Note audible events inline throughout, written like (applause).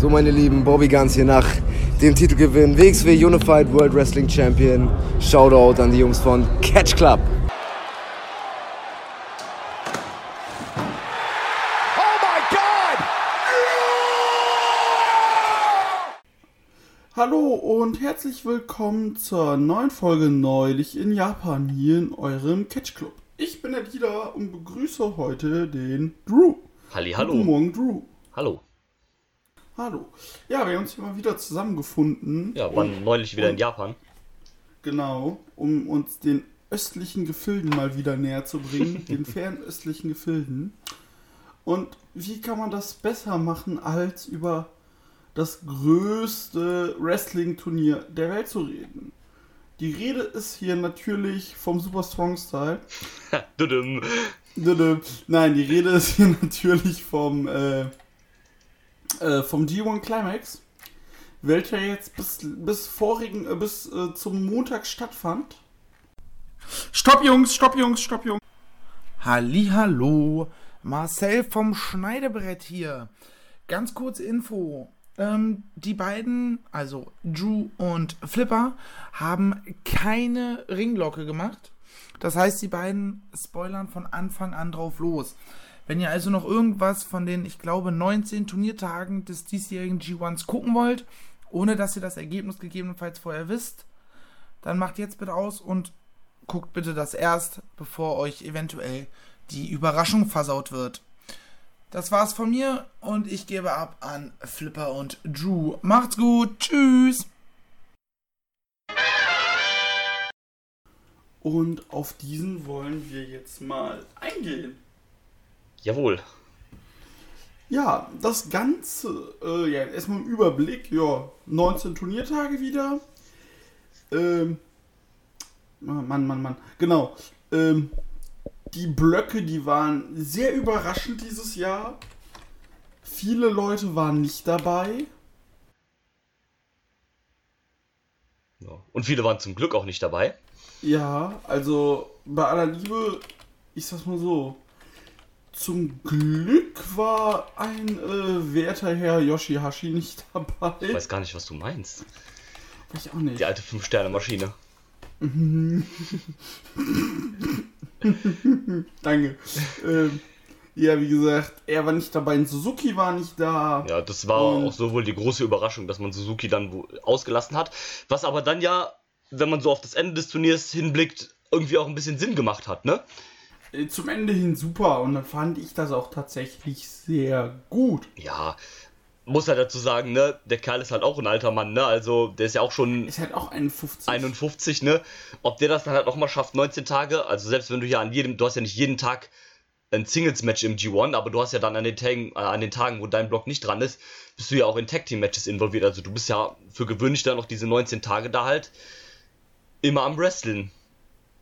So, meine Lieben, Bobby Guns hier nach dem Titelgewinn WXW Unified World Wrestling Champion. Shoutout an die Jungs von Catch Club. Hallo und herzlich willkommen zur neuen Folge Neulich in Japan hier in eurem Catch Club. Ich bin der Dieter und begrüße heute den Drew. Halli, hallo. Guten Morgen, Drew. Hallo. Hallo. Ja, wir haben uns hier mal wieder zusammengefunden. Ja, waren um, neulich wieder in Japan. Genau, um uns den östlichen Gefilden mal wieder näher zu bringen, (laughs) den fernöstlichen Gefilden. Und wie kann man das besser machen, als über das größte Wrestling-Turnier der Welt zu reden? Die Rede ist hier natürlich vom Super Strong Style. (laughs) Nein, die Rede ist hier (laughs) natürlich vom, äh, äh, vom G1 Climax, welcher jetzt bis, bis vorigen, äh, bis äh, zum Montag stattfand. Stopp, Jungs, stopp, Jungs, stopp, Jungs. Hallo, Marcel vom Schneidebrett hier. Ganz kurze Info. Ähm, die beiden, also Drew und Flipper, haben keine Ringglocke gemacht. Das heißt, die beiden spoilern von Anfang an drauf los. Wenn ihr also noch irgendwas von den, ich glaube, 19 Turniertagen des diesjährigen G1s gucken wollt, ohne dass ihr das Ergebnis gegebenenfalls vorher wisst, dann macht jetzt bitte aus und guckt bitte das erst, bevor euch eventuell die Überraschung versaut wird. Das war's von mir und ich gebe ab an Flipper und Drew. Macht's gut, tschüss! Und auf diesen wollen wir jetzt mal eingehen. Jawohl. Ja, das Ganze, äh, ja, erstmal im Überblick, ja, 19 Turniertage wieder. Ähm, Mann, Mann, Mann, genau. Ähm, die Blöcke, die waren sehr überraschend dieses Jahr. Viele Leute waren nicht dabei. Ja. Und viele waren zum Glück auch nicht dabei. Ja, also bei aller Liebe, ich sag's mal so. Zum Glück war ein äh, werter Herr Yoshihashi nicht dabei. Ich weiß gar nicht, was du meinst. Ich auch nicht. Die alte 5-Sterne-Maschine. (laughs) Danke. ähm, ja, wie gesagt, er war nicht dabei, Suzuki war nicht da. Ja, das war Und- auch so wohl die große Überraschung, dass man Suzuki dann wo- ausgelassen hat. Was aber dann ja, wenn man so auf das Ende des Turniers hinblickt, irgendwie auch ein bisschen Sinn gemacht hat, ne? Äh, Zum Ende hin super und dann fand ich das auch tatsächlich sehr gut. Ja, muss halt dazu sagen, ne? Der Kerl ist halt auch ein alter Mann, ne? Also, der ist ja auch schon Ist halt auch 51. 51, ne? Ob der das dann halt auch mal schafft, 19 Tage, also selbst wenn du ja an jedem, du hast ja nicht jeden Tag ein Singles-Match im G1, aber du hast ja dann an den, Tagen, äh, an den Tagen, wo dein Block nicht dran ist, bist du ja auch in Tag-Team-Matches involviert. Also du bist ja für gewöhnlich dann noch diese 19 Tage da halt immer am Wrestlen.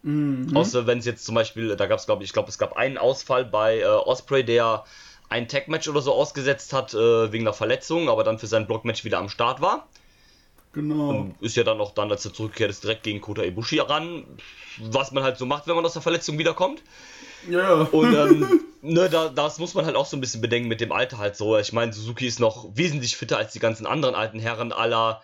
Mhm. Außer wenn es jetzt zum Beispiel, da gab es glaube ich, ich glaube es gab einen Ausfall bei äh, Osprey, der ein Tag-Match oder so ausgesetzt hat äh, wegen einer Verletzung, aber dann für sein Block-Match wieder am Start war. Genau. Ist ja dann auch dann, als er zurückkehrt, ist direkt gegen Kota Ibushi ran. Was man halt so macht, wenn man aus der Verletzung wiederkommt. Ja. Und ähm, (laughs) ne, da, das muss man halt auch so ein bisschen bedenken mit dem Alter halt so. Ich meine, Suzuki ist noch wesentlich fitter als die ganzen anderen alten Herren aller.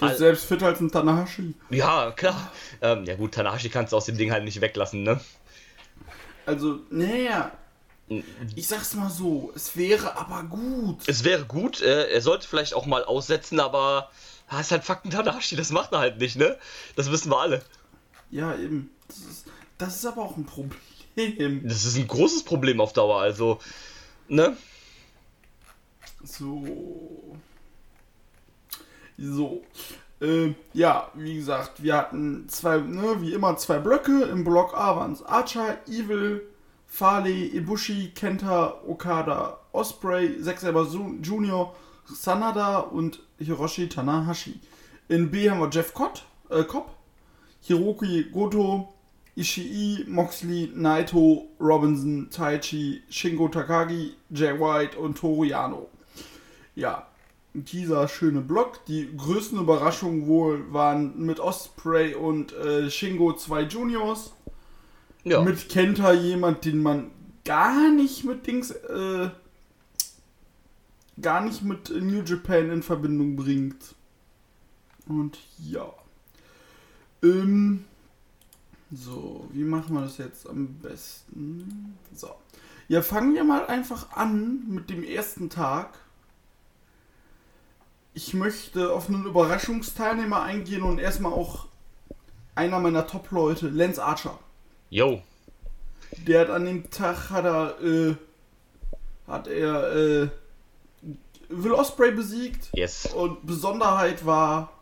Der ist selbst fitter als ein Tanahashi. Ja, klar. Ähm, ja gut, Tanahashi kannst du aus dem Ding halt nicht weglassen, ne? Also, naja. Ich sag's mal so, es wäre aber gut. Es wäre gut, äh, er sollte vielleicht auch mal aussetzen, aber ah, ist halt Fakten Tanahashi, das macht er halt nicht, ne? Das wissen wir alle. Ja, eben. Das ist, das ist aber auch ein Problem. Das ist ein großes Problem auf Dauer, also, ne? So. So. Äh, ja, wie gesagt, wir hatten zwei, ne, wie immer zwei Blöcke. Im Block A waren es Archer, Evil, Farley, Ibushi, Kenta, Okada, Osprey, Zack Junior, Sanada und Hiroshi Tanahashi. In B haben wir Jeff Cott, äh, Cobb, Hiroki Goto, Ishii, Moxley, Naito, Robinson, Taichi, Shingo Takagi, Jay White und Toru Yano. Ja, dieser schöne Block. Die größten Überraschungen wohl waren mit Osprey und äh, Shingo zwei Juniors. Ja. Mit Kenta jemand, den man gar nicht mit Dings, äh, gar nicht mit New Japan in Verbindung bringt. Und ja. Ähm, so, wie machen wir das jetzt am besten? So. Ja, fangen wir mal einfach an mit dem ersten Tag. Ich möchte auf einen Überraschungsteilnehmer eingehen und erstmal auch einer meiner Top-Leute, Lance Archer. Yo. Der hat an dem Tag hat er äh, hat er äh, Will Osprey besiegt. Yes. Und Besonderheit war,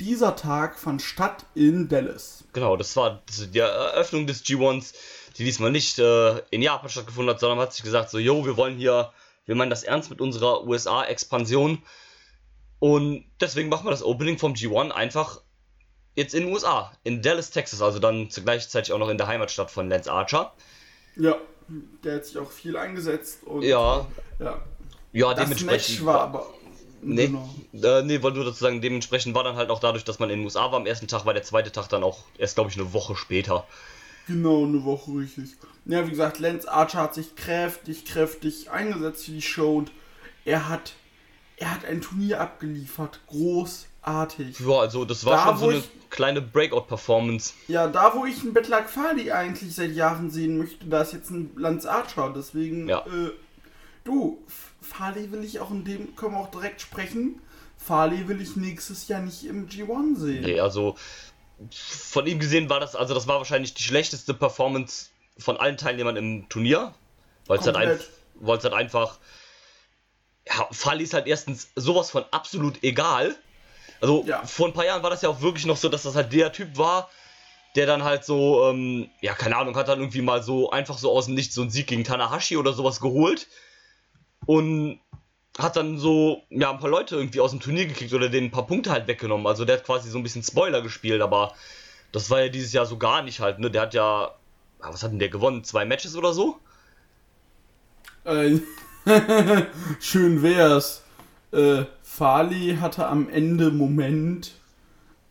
dieser Tag fand statt in Dallas. Genau, das war die Eröffnung des G1s, die diesmal nicht äh, in Japan stattgefunden hat, sondern man hat sich gesagt, so, yo, wir wollen hier, wir meinen das ernst mit unserer USA-Expansion. Und deswegen machen wir das Opening vom G1 einfach jetzt in den USA, in Dallas, Texas, also dann gleichzeitig auch noch in der Heimatstadt von Lance Archer. Ja, der hat sich auch viel eingesetzt. Und, ja. Ja. Ja, Das dementsprechend. Match war aber. Nee, Genau. äh, nee, wollte nur dazu sagen, dementsprechend war dann halt auch dadurch, dass man in den USA war am ersten Tag, war der zweite Tag dann auch erst, glaube ich, eine Woche später. Genau, eine Woche richtig. Ja, wie gesagt, Lance Archer hat sich kräftig, kräftig eingesetzt für die Show und er hat, er hat ein Turnier abgeliefert. Großartig. Ja, also das war Da, schon so eine ich- kleine Breakout-Performance. Ja, da wo ich einen Bettlag Fali eigentlich seit Jahren sehen möchte, da ist jetzt ein Lance Archer. Deswegen, Ja. äh, du, F- Fali will ich auch in dem, können wir auch direkt sprechen. Fali will ich nächstes Jahr nicht im G1 sehen. Nee, also von ihm gesehen war das, also das war wahrscheinlich die schlechteste Performance von allen Teilnehmern im Turnier. Weil es halt, ein, halt einfach. Ja, Fali ist halt erstens sowas von absolut egal. Also Ja. vor ein paar Jahren war das ja auch wirklich noch so, dass das halt der Typ war, der dann halt so, ähm, ja, keine Ahnung, hat dann irgendwie mal so einfach so aus dem Nichts so einen Sieg gegen Tanahashi oder sowas geholt. Und hat dann so, ja, ein paar Leute irgendwie aus dem Turnier gekriegt oder denen ein paar Punkte halt weggenommen. Also der hat quasi so ein bisschen Spoiler gespielt, aber das war ja dieses Jahr so gar nicht halt, ne? Der hat ja, ah, was hat denn der gewonnen? Zwei Matches oder so? Äh, (laughs) schön wär's. Äh, Fali hatte am Ende Moment.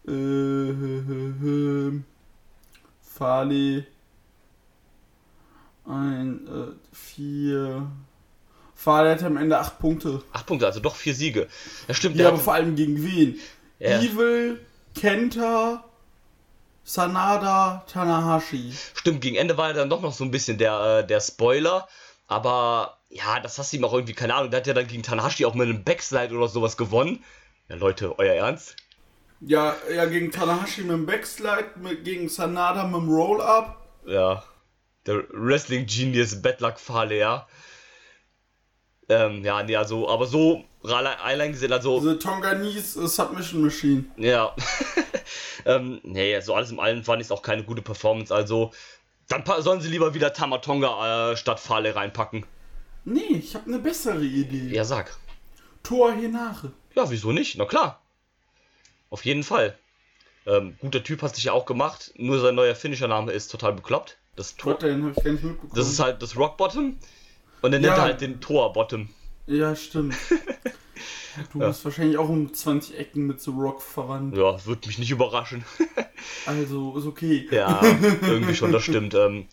Äh, (laughs) Fali. Ein, äh, vier. Fali hatte am Ende acht Punkte. Acht Punkte, also doch vier Siege. Ja, stimmt, Ja, aber vor allem gegen wen? Ja. Evil, Kenta, Sanada, Tanahashi. stimmt, gegen Ende war er dann doch noch so ein bisschen der, äh, der Spoiler. Aber ja, das hast du ihm auch irgendwie, keine Ahnung, der hat ja dann gegen Tanahashi auch mit einem Backslide oder sowas gewonnen. Ja, Leute, euer Ernst? Ja, ja, gegen Tanahashi mit dem Backslide, mit, gegen Sanada mit dem Roll-Up. Ja. Der Wrestling Genius Bedluck Fahle, ja. Ähm, ja, nee, also, aber so alle- allein gesehen, also, The Tonganese äh, Submission Machine. ja. (laughs) ähm, nee, so alles im Allen fand ich es auch keine gute Performance, also, dann sollen sie lieber wieder Tamatonga äh, statt Fahle reinpacken. Nee, ich habe eine bessere Idee. Ja, sag. Tor Hinare. Ja, wieso nicht? Na klar. Auf jeden Fall. Ähm, guter Typ hast dich ja auch gemacht, nur sein neuer Finisher-Name ist total bekloppt. Das Tor. Gott, den habe ich gar nicht mitbekommen. Das ist halt das Rock Bottom. Und er nennt Ja. er halt den Tor Bottom. Ja, stimmt. (laughs) Ja, du bist wahrscheinlich auch um 20 Ecken mit so Rock verwandt. Ja, wird mich nicht überraschen. (laughs) Also, ist okay. Ja, (laughs) irgendwie schon, das stimmt. Ähm,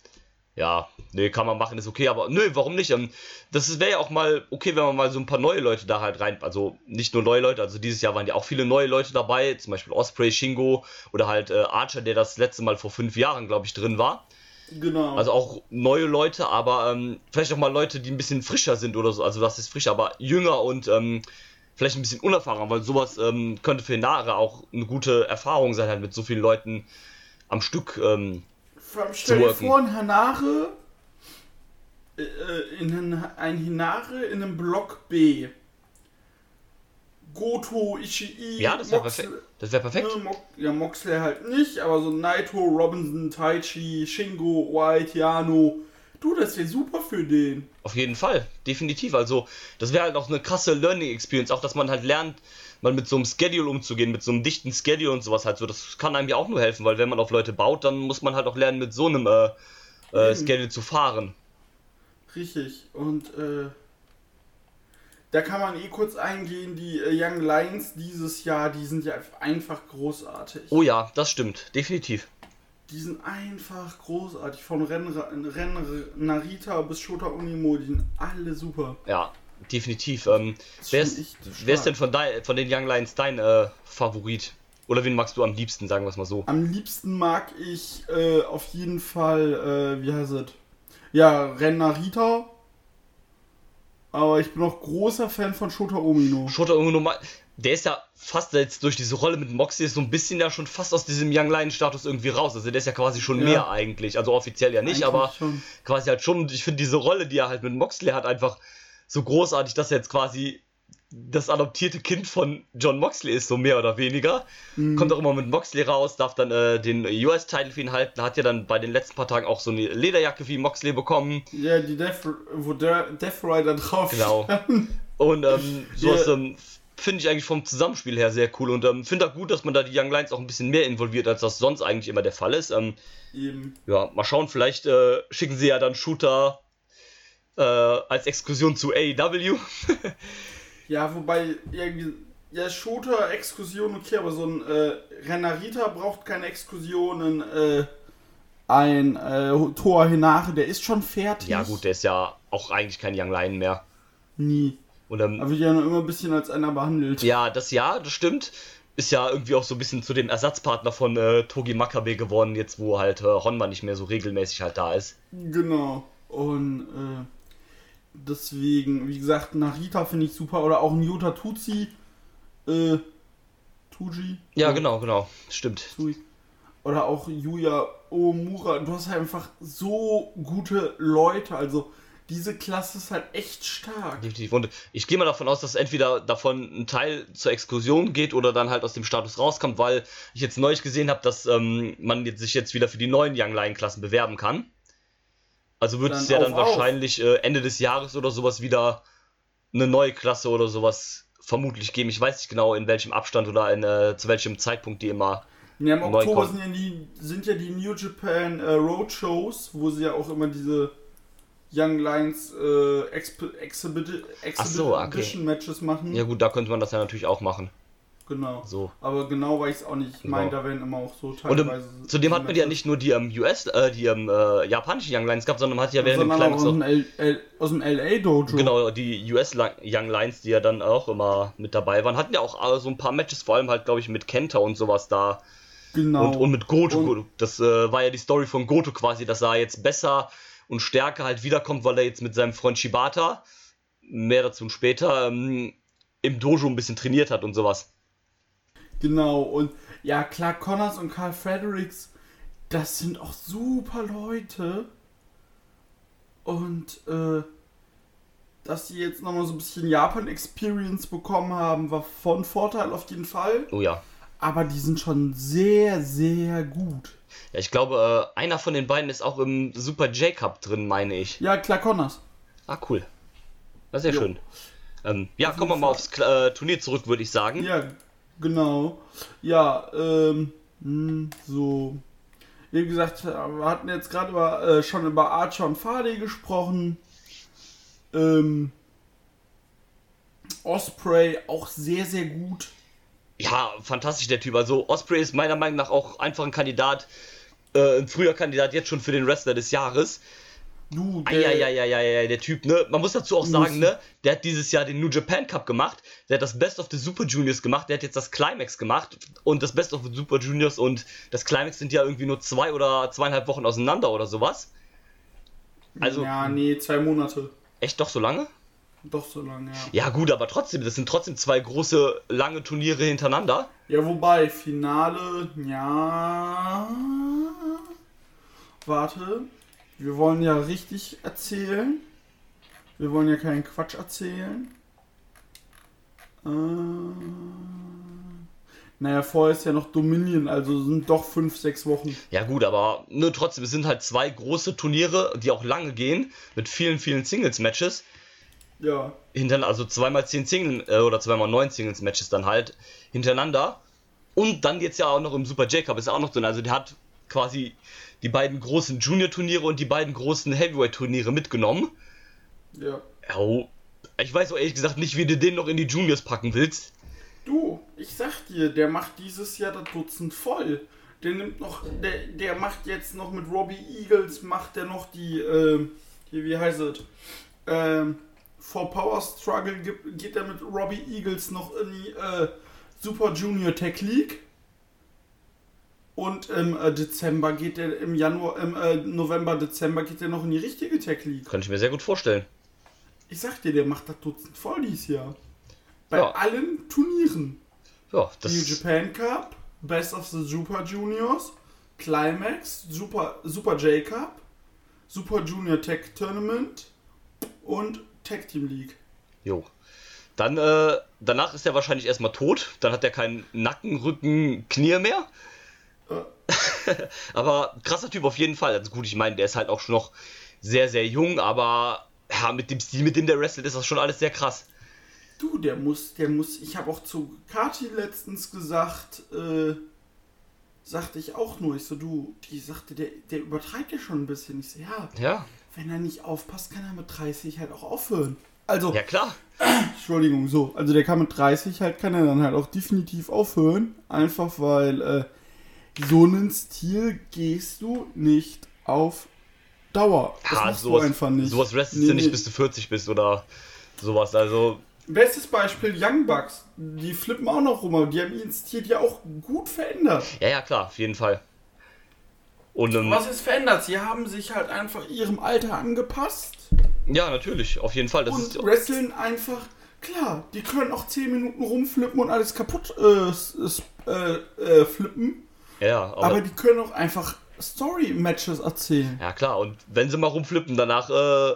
ja, nee, kann man machen, ist okay, aber nö, warum nicht? Ähm, das wäre ja auch mal okay, wenn man mal so ein paar neue Leute da halt rein, also nicht nur neue Leute, also dieses Jahr waren ja auch viele neue Leute dabei, zum Beispiel Osprey, Shingo oder halt äh, Archer, der das letzte Mal vor fünf Jahren, glaube ich, drin war. Genau. Also auch neue Leute, aber ähm, vielleicht auch mal Leute, die ein bisschen frischer sind oder so. Also das ist frisch, aber jünger und ähm, vielleicht ein bisschen unerfahren, weil sowas ähm, könnte für Nare auch eine gute Erfahrung sein, halt mit so vielen Leuten am Stück. Ähm, allem stell dir worken. vor, ein Hanare, äh, äh, in ein, ein Hinare in einem Block B. Goto, Ishii, ja, das wäre perfekt. Das wäre perfekt. Ne, Mo ja, Moxley halt nicht, aber so Naito, Robinson, Taichi, Shingo, White, Yano. Du, das wäre super für den. Auf jeden Fall, definitiv. Also, das wäre halt auch eine krasse Learning Experience, auch dass man halt lernt, mal mit so einem Schedule umzugehen, mit so einem dichten Schedule und sowas halt so. Das kann einem ja auch nur helfen, weil wenn man auf Leute baut, dann muss man halt auch lernen, mit so einem äh, äh. Schedule zu fahren. Richtig. Und äh, da kann man eh kurz eingehen, die äh, Young Lions dieses Jahr, die sind ja einfach großartig. Oh ja, das stimmt, definitiv. Die sind einfach großartig. Von Ren, Ren Narita bis Shota Unimo, die sind alle super. Ja, definitiv. Ähm, wer, ist, wer ist denn von, dein, von den Young Lions dein äh, Favorit? Oder wen magst du am liebsten, sagen wir es mal so? Am liebsten mag ich äh, auf jeden Fall, äh, wie heißt es? Ja, Ren Narita. Aber ich bin auch großer Fan von Shota Omino. Shota Omino, der ist ja fast jetzt durch diese Rolle mit Moxley so ein bisschen ja schon fast aus diesem Young Lion Status irgendwie raus. Also der ist ja quasi schon ja. mehr eigentlich. Also offiziell ja nicht, eigentlich aber schon. quasi halt schon. Ich finde diese Rolle, die er halt mit Moxley hat, einfach so großartig, dass er jetzt quasi das adoptierte Kind von John Moxley ist, so mehr oder weniger. Mhm. Kommt auch immer mit Moxley raus, darf dann äh, den US-Title für ihn halten, hat ja dann bei den letzten paar Tagen auch so eine Lederjacke wie Moxley bekommen. Ja, die Death, wo der Death Rider drauf Genau. Und ähm, sowas yeah. ähm, finde ich eigentlich vom Zusammenspiel her sehr cool und ähm, finde auch gut, dass man da die Young Lions auch ein bisschen mehr involviert, als das sonst eigentlich immer der Fall ist. Ähm. Ja, mal schauen, vielleicht äh, schicken sie ja dann Shooter äh, als Exkursion zu AEW. (laughs) Ja, wobei irgendwie. Ja, Shooter, Exkursion, okay, aber so ein äh, Renarita braucht keine Exkursionen. Äh, ein äh, Tor Hinare, der ist schon fertig. Ja, gut, der ist ja auch eigentlich kein Young Lion mehr. Nie. Und, ähm, aber wird ja noch immer ein bisschen als einer behandelt. Ja, das ja, das stimmt. Ist ja irgendwie auch so ein bisschen zu dem Ersatzpartner von äh, Togi Makabe geworden, jetzt wo halt äh, Honma nicht mehr so regelmäßig halt da ist. Genau. Und äh, Deswegen, wie gesagt, Narita finde ich super. Oder auch Nyota Tutsi. Äh, Tuji. Ja, genau, genau. Stimmt. Oder auch Yuya Omura. Du hast halt einfach so gute Leute. Also, diese Klasse ist halt echt stark. Definitiv. Und ich gehe mal davon aus, dass entweder davon ein Teil zur Exkursion geht oder dann halt aus dem Status rauskommt, weil ich jetzt neulich gesehen habe, dass ähm, man sich jetzt wieder für die neuen Young Lion Klassen bewerben kann. Also wird es ja dann wahrscheinlich äh, Ende des Jahres oder sowas wieder eine neue Klasse oder sowas vermutlich geben. Ich weiß nicht genau, in welchem Abstand oder in, äh, zu welchem Zeitpunkt die immer. Ja, im Oktober sind ja, die, sind ja die New Japan äh, Roadshows, wo sie ja auch immer diese Young Lions äh, Exhibit, Exhibit so, okay. Matches machen. Ja gut, da könnte man das ja natürlich auch machen. Genau. So. Aber genau weiß ich auch nicht. Ich genau. meine, da werden immer auch so teilweise. Und zudem hat man ja nicht nur die ähm, US, äh, die ähm, äh, japanischen Young Lions gehabt, sondern man hat ja während dem Climax auch. Aus dem LA Dojo. Genau, die US Young Lions, die ja dann auch immer mit dabei waren, hatten ja auch äh, so ein paar Matches, vor allem halt, glaube ich, mit Kenta und sowas da. Genau. Und, und mit Goto. Und das äh, war ja die Story von Goto quasi, dass er jetzt besser und stärker halt wiederkommt, weil er jetzt mit seinem Freund Shibata, mehr dazu später, ähm, im Dojo ein bisschen trainiert hat und sowas. Genau, und ja, klar, Connors und Carl Fredericks, das sind auch super Leute. Und äh, dass sie jetzt nochmal so ein bisschen Japan-Experience bekommen haben, war von Vorteil auf jeden Fall. Oh ja. Aber die sind schon sehr, sehr gut. Ja, ich glaube, äh, einer von den beiden ist auch im Super J-Cup drin, meine ich. Ja, klar, Connors. Ah, cool. Das ist ja jo. schön. Ähm, ja, kommen wir mal aufs äh, Turnier zurück, würde ich sagen. Ja, Genau. Ja, ähm, hm, so. Wie gesagt, wir hatten jetzt gerade über, äh, schon über Archer und Farley gesprochen. Ähm, Osprey auch sehr, sehr gut. Ja, fantastisch der Typ. Also Osprey ist meiner Meinung nach auch einfach ein Kandidat, äh, ein früher Kandidat jetzt schon für den Wrestler des Jahres. Du, der, ja, ja, ja, ja, der Typ, ne? Man muss dazu auch sagen, ne? Der hat dieses Jahr den New Japan Cup gemacht, der hat das Best of the Super Juniors gemacht, der hat jetzt das Climax gemacht und das Best of the Super Juniors und das Climax sind ja irgendwie nur zwei oder zweieinhalb Wochen auseinander oder sowas. Also. Ja, nee, zwei Monate. Echt doch so lange? Doch so lange, ja. Ja, gut, aber trotzdem, das sind trotzdem zwei große, lange Turniere hintereinander. Ja, wobei, Finale, ja. Warte. Wir wollen ja richtig erzählen. Wir wollen ja keinen Quatsch erzählen. Äh, naja, vorher ist ja noch Dominion, also sind doch fünf, sechs Wochen. Ja gut, aber nur trotzdem, es sind halt zwei große Turniere, die auch lange gehen, mit vielen, vielen Singles-Matches. Ja. Hinter, also zweimal zehn Single äh, oder zweimal neun Singles-Matches dann halt hintereinander. Und dann jetzt ja auch noch im Super J-Cup ist auch noch drin. Also der hat quasi die beiden großen Junior-Turniere und die beiden großen Heavyweight-Turniere mitgenommen. Ja. Oh, ich weiß auch ehrlich gesagt nicht, wie du den noch in die Juniors packen willst. Du, ich sag dir, der macht dieses Jahr das Dutzend voll. Der nimmt noch, der, der macht jetzt noch mit Robbie Eagles, macht der noch die, äh, hier, wie heißt es? Ähm, vor Power Struggle geht er mit Robbie Eagles noch in die äh, Super Junior Tech League. Und im äh, Dezember geht er, im Januar, im äh, November, Dezember geht er noch in die richtige Tech League. Kann ich mir sehr gut vorstellen. Ich sag dir, der macht das Dutzend voll dieses Jahr. Bei Ja. allen Turnieren. Ja, New das. Japan Cup, Best of the Super Juniors, Climax, Super, Super J Cup, Super Junior Tech Tournament und Tag Team League. Jo. Dann, äh, danach ist er wahrscheinlich erstmal tot. Dann hat er keinen Nacken, Rücken, Knie mehr. (laughs) aber krasser Typ auf jeden Fall. Also gut, ich meine, der ist halt auch schon noch sehr, sehr jung, aber ja, mit dem Stil, mit dem der wrestelt, ist das schon alles sehr krass. Du, der muss, der muss, ich habe auch zu Kati letztens gesagt, äh, sagte ich auch nur, ich so, du, die sagte, der, der übertreibt ja schon ein bisschen. Ich so, ja, Ja, wenn er nicht aufpasst, kann er mit 30 halt auch aufhören. Also, ja klar. (clears throat) Entschuldigung, so. Also der kann mit 30 halt, kann er dann halt auch definitiv aufhören. Einfach weil äh, so einen Stil gehst du nicht auf Dauer. Das Ja, machst sowas, du einfach nicht. sowas wrestelst Nee, du nicht, nee. bis du 40 bist oder sowas. Also, Bestes Beispiel Young Bucks. Die flippen auch noch rum, aber die haben ihren Stil ja auch gut verändert. ja, ja, klar, auf jeden Fall. Und ähm, Was ist verändert? Sie haben sich halt einfach ihrem Alter angepasst ja, natürlich, auf jeden Fall. Das und ist, wresteln einfach. Klar, die können auch 10 Minuten rumflippen und alles kaputt äh, äh, äh, flippen. ja, aber, Aber die können auch einfach Story-Matches erzählen. ja klar. Und wenn sie mal rumflippen, danach äh,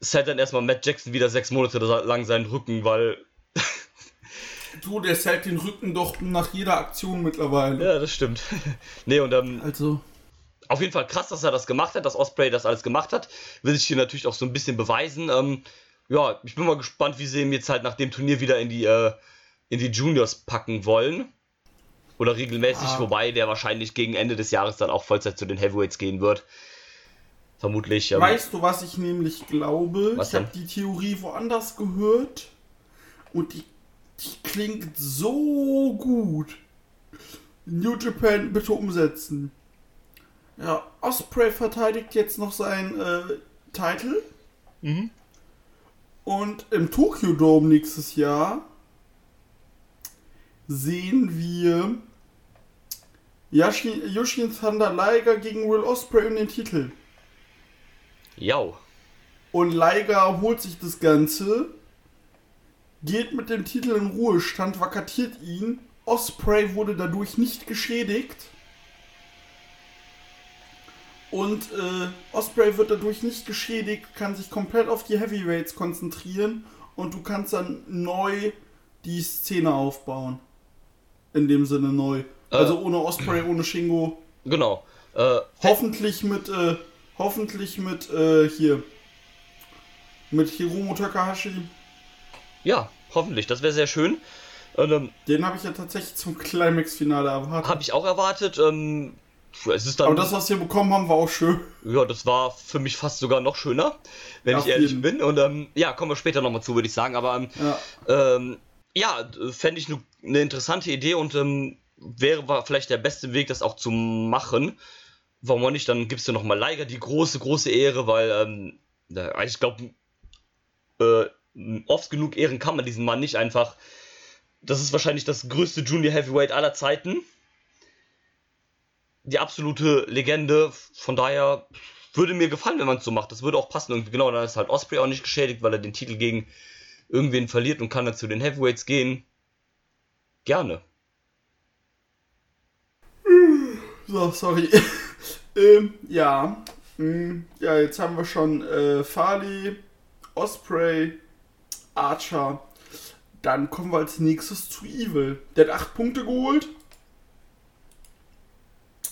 set dann erstmal Matt Jackson wieder sechs Monate lang seinen Rücken, weil (laughs) Du, der zählt den Rücken doch nach jeder Aktion mittlerweile. ja, das stimmt. (laughs) nee, und ähm, Also, auf jeden Fall krass, dass er das gemacht hat, dass Osprey das alles gemacht hat. Will sich hier natürlich auch so ein bisschen beweisen. Ähm, ja, ich bin mal gespannt, wie sie ihn jetzt halt nach dem Turnier wieder in die, äh, in die Juniors packen wollen. Oder regelmäßig, Ah. wobei der wahrscheinlich gegen Ende des Jahres dann auch Vollzeit zu den Heavyweights gehen wird. Vermutlich. Ähm, weißt du, was ich nämlich glaube? Was ich habe die Theorie woanders gehört und die, die klingt so gut. New Japan bitte umsetzen. Ja, Osprey verteidigt jetzt noch seinen äh, Titel. Mhm. Und im Tokyo Dome nächstes Jahr sehen wir Yashi, Yoshin Thunder Liger gegen Will Osprey um den Titel. ja. Und Liger holt sich das Ganze, geht mit dem Titel in Ruhestand, vakatiert ihn. Osprey wurde dadurch nicht geschädigt. Und äh, Osprey wird dadurch nicht geschädigt, kann sich komplett auf die Heavyweights konzentrieren und du kannst dann neu die Szene aufbauen. In dem Sinne neu. Also ohne Osprey, ohne Shingo. Genau. Äh, Hoffentlich mit, äh, hoffentlich mit, äh, hier. Mit Hiromu Takahashi. ja, hoffentlich. Das wäre sehr schön. Und, ähm, Den habe ich ja tatsächlich zum Climax-Finale erwartet. Habe ich auch erwartet. Ähm, es ist dann. Aber das, was wir bekommen haben, war auch schön. Ja, das war für mich fast sogar noch schöner, wenn Ja, ich ehrlich jeden. bin. Und ähm, ja, kommen wir später nochmal zu, würde ich sagen. Aber ähm, Ja. ähm, ja, fände ich eine ne interessante Idee und ähm, wäre vielleicht der beste Weg, das auch zu machen. Warum auch nicht? Dann gibst du nochmal Liger die große, große Ehre, weil ähm, ich glaube, äh, oft genug Ehren kann man diesen Mann nicht einfach. Das ist wahrscheinlich das größte Junior Heavyweight aller Zeiten. Die absolute Legende. Von daher würde mir gefallen, wenn man es so macht. Das würde auch passen. Und genau, dann ist halt Osprey auch nicht geschädigt, weil er den Titel gegen irgendwen verliert und kann dann zu den Heavyweights gehen. Gerne. So, sorry. (laughs) ähm, ja. Hm, ja, jetzt haben wir schon äh, Farley, Osprey, Archer. Dann kommen wir als nächstes zu Evil. Der hat 8 Punkte geholt.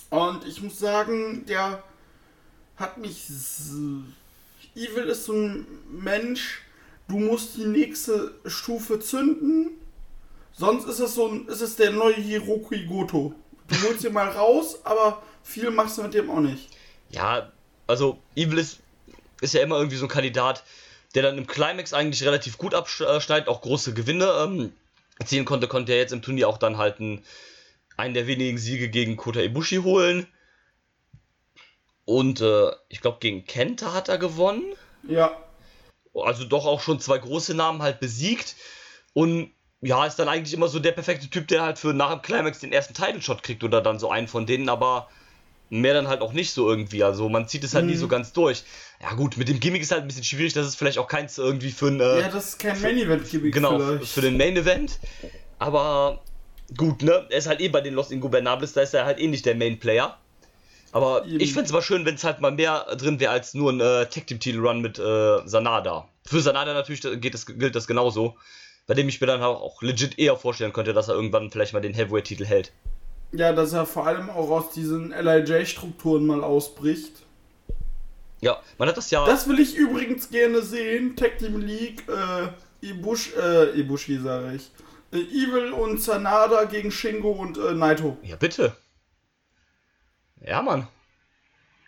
Und ich muss sagen, der hat mich. Evil ist so ein Mensch, du musst die nächste Stufe zünden. Sonst ist es so ein, ist es der neue Hiroki Goto. Du holst ihn mal raus, aber viel machst du mit dem auch nicht. Ja, also Evil ist, ist ja immer irgendwie so ein Kandidat, der dann im Climax eigentlich relativ gut abschneidet, auch große Gewinne ähm, erzielen konnte, konnte er jetzt im Turnier auch dann halt einen, einen der wenigen Siege gegen Kota Ibushi holen. Und äh, ich glaube, gegen Kenta hat er gewonnen. Ja, also doch auch schon zwei große Namen halt besiegt und ja, ist dann eigentlich immer so der perfekte Typ, der halt für nach dem Climax den ersten Title Shot kriegt oder dann so einen von denen, aber mehr dann halt auch nicht so irgendwie. Also man zieht es halt mhm. nie so ganz durch. Ja gut, mit dem Gimmick ist halt ein bisschen schwierig, das ist vielleicht auch keins irgendwie für ein... Äh, ja, das ist kein Main Event Gimmick Genau, vielleicht. für den Main Event. Aber gut, ne, er ist halt eh bei den Los Ingobernables, da ist er halt eh nicht der Main Player. Aber Eben. ich find's aber schön, wenn es halt mal mehr drin wäre als nur ein äh, Tag Team Titel Run mit äh, Sanada. Für Sanada natürlich geht das, gilt das genauso. Bei dem ich mir dann auch legit eher vorstellen könnte, dass er irgendwann vielleicht mal den Heavyweight-Titel hält. Ja, dass er vor allem auch aus diesen LIJ-Strukturen mal ausbricht. Ja, man hat das ja. Das will ich übrigens gerne sehen. Tag Team League, äh, Ibush, äh, Ibushi sage ich. Äh, Evil und Sanada gegen Shingo und äh, Naito. Ja, bitte. Ja, Mann.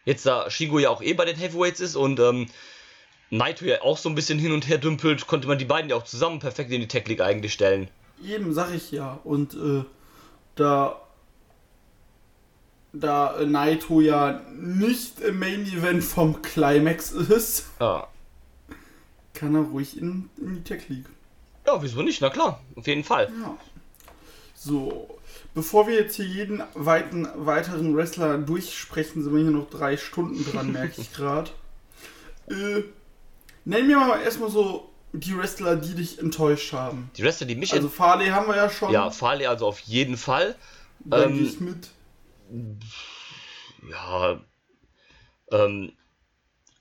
Jetzt da Shingo ja auch eh bei den Heavyweights ist und ähm, Naito ja auch so ein bisschen hin und her dümpelt, konnte man die beiden ja auch zusammen perfekt in die Tech League eigentlich stellen. Eben, sag ich ja. Und äh, da da Naito ja nicht im Main Event vom Climax ist, ja. (laughs) kann er ruhig in, in die Tech League. Ja, wieso nicht? Na klar, auf jeden Fall. Ja. So, bevor wir jetzt hier jeden weiten, weiteren Wrestler durchsprechen, sind wir hier noch drei Stunden dran, merke ich (laughs) gerade. Äh, nenn mir mal erstmal so die Wrestler, die dich enttäuscht haben. Die Wrestler, die mich Also Farley haben wir ja schon. Ja, Farley also auf jeden Fall. Da ähm, ich mit. Ja. Ähm,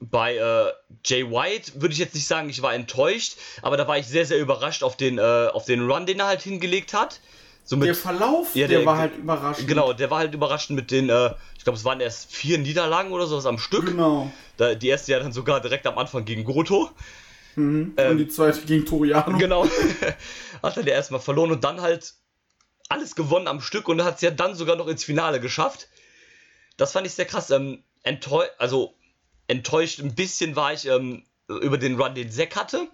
bei äh, Jay White würde ich jetzt nicht sagen, ich war enttäuscht, aber da war ich sehr, sehr überrascht auf den, äh, auf den Run, den er halt hingelegt hat. So mit, der Verlauf, ja, der, der, war halt überraschend. Genau, der war halt überraschend mit den, äh, ich glaube, es waren erst vier Niederlagen oder sowas am Stück. Genau. Da, die erste ja dann sogar direkt am Anfang gegen Goto. Mhm. Ähm, und die zweite gegen Toriano. Genau. (laughs) hat er der erstmal verloren und dann halt alles gewonnen am Stück und hat es ja dann sogar noch ins Finale geschafft. Das fand ich sehr krass. Ähm, enttäu also enttäuscht ein bisschen war ich ähm, über den Run, den Zack hatte,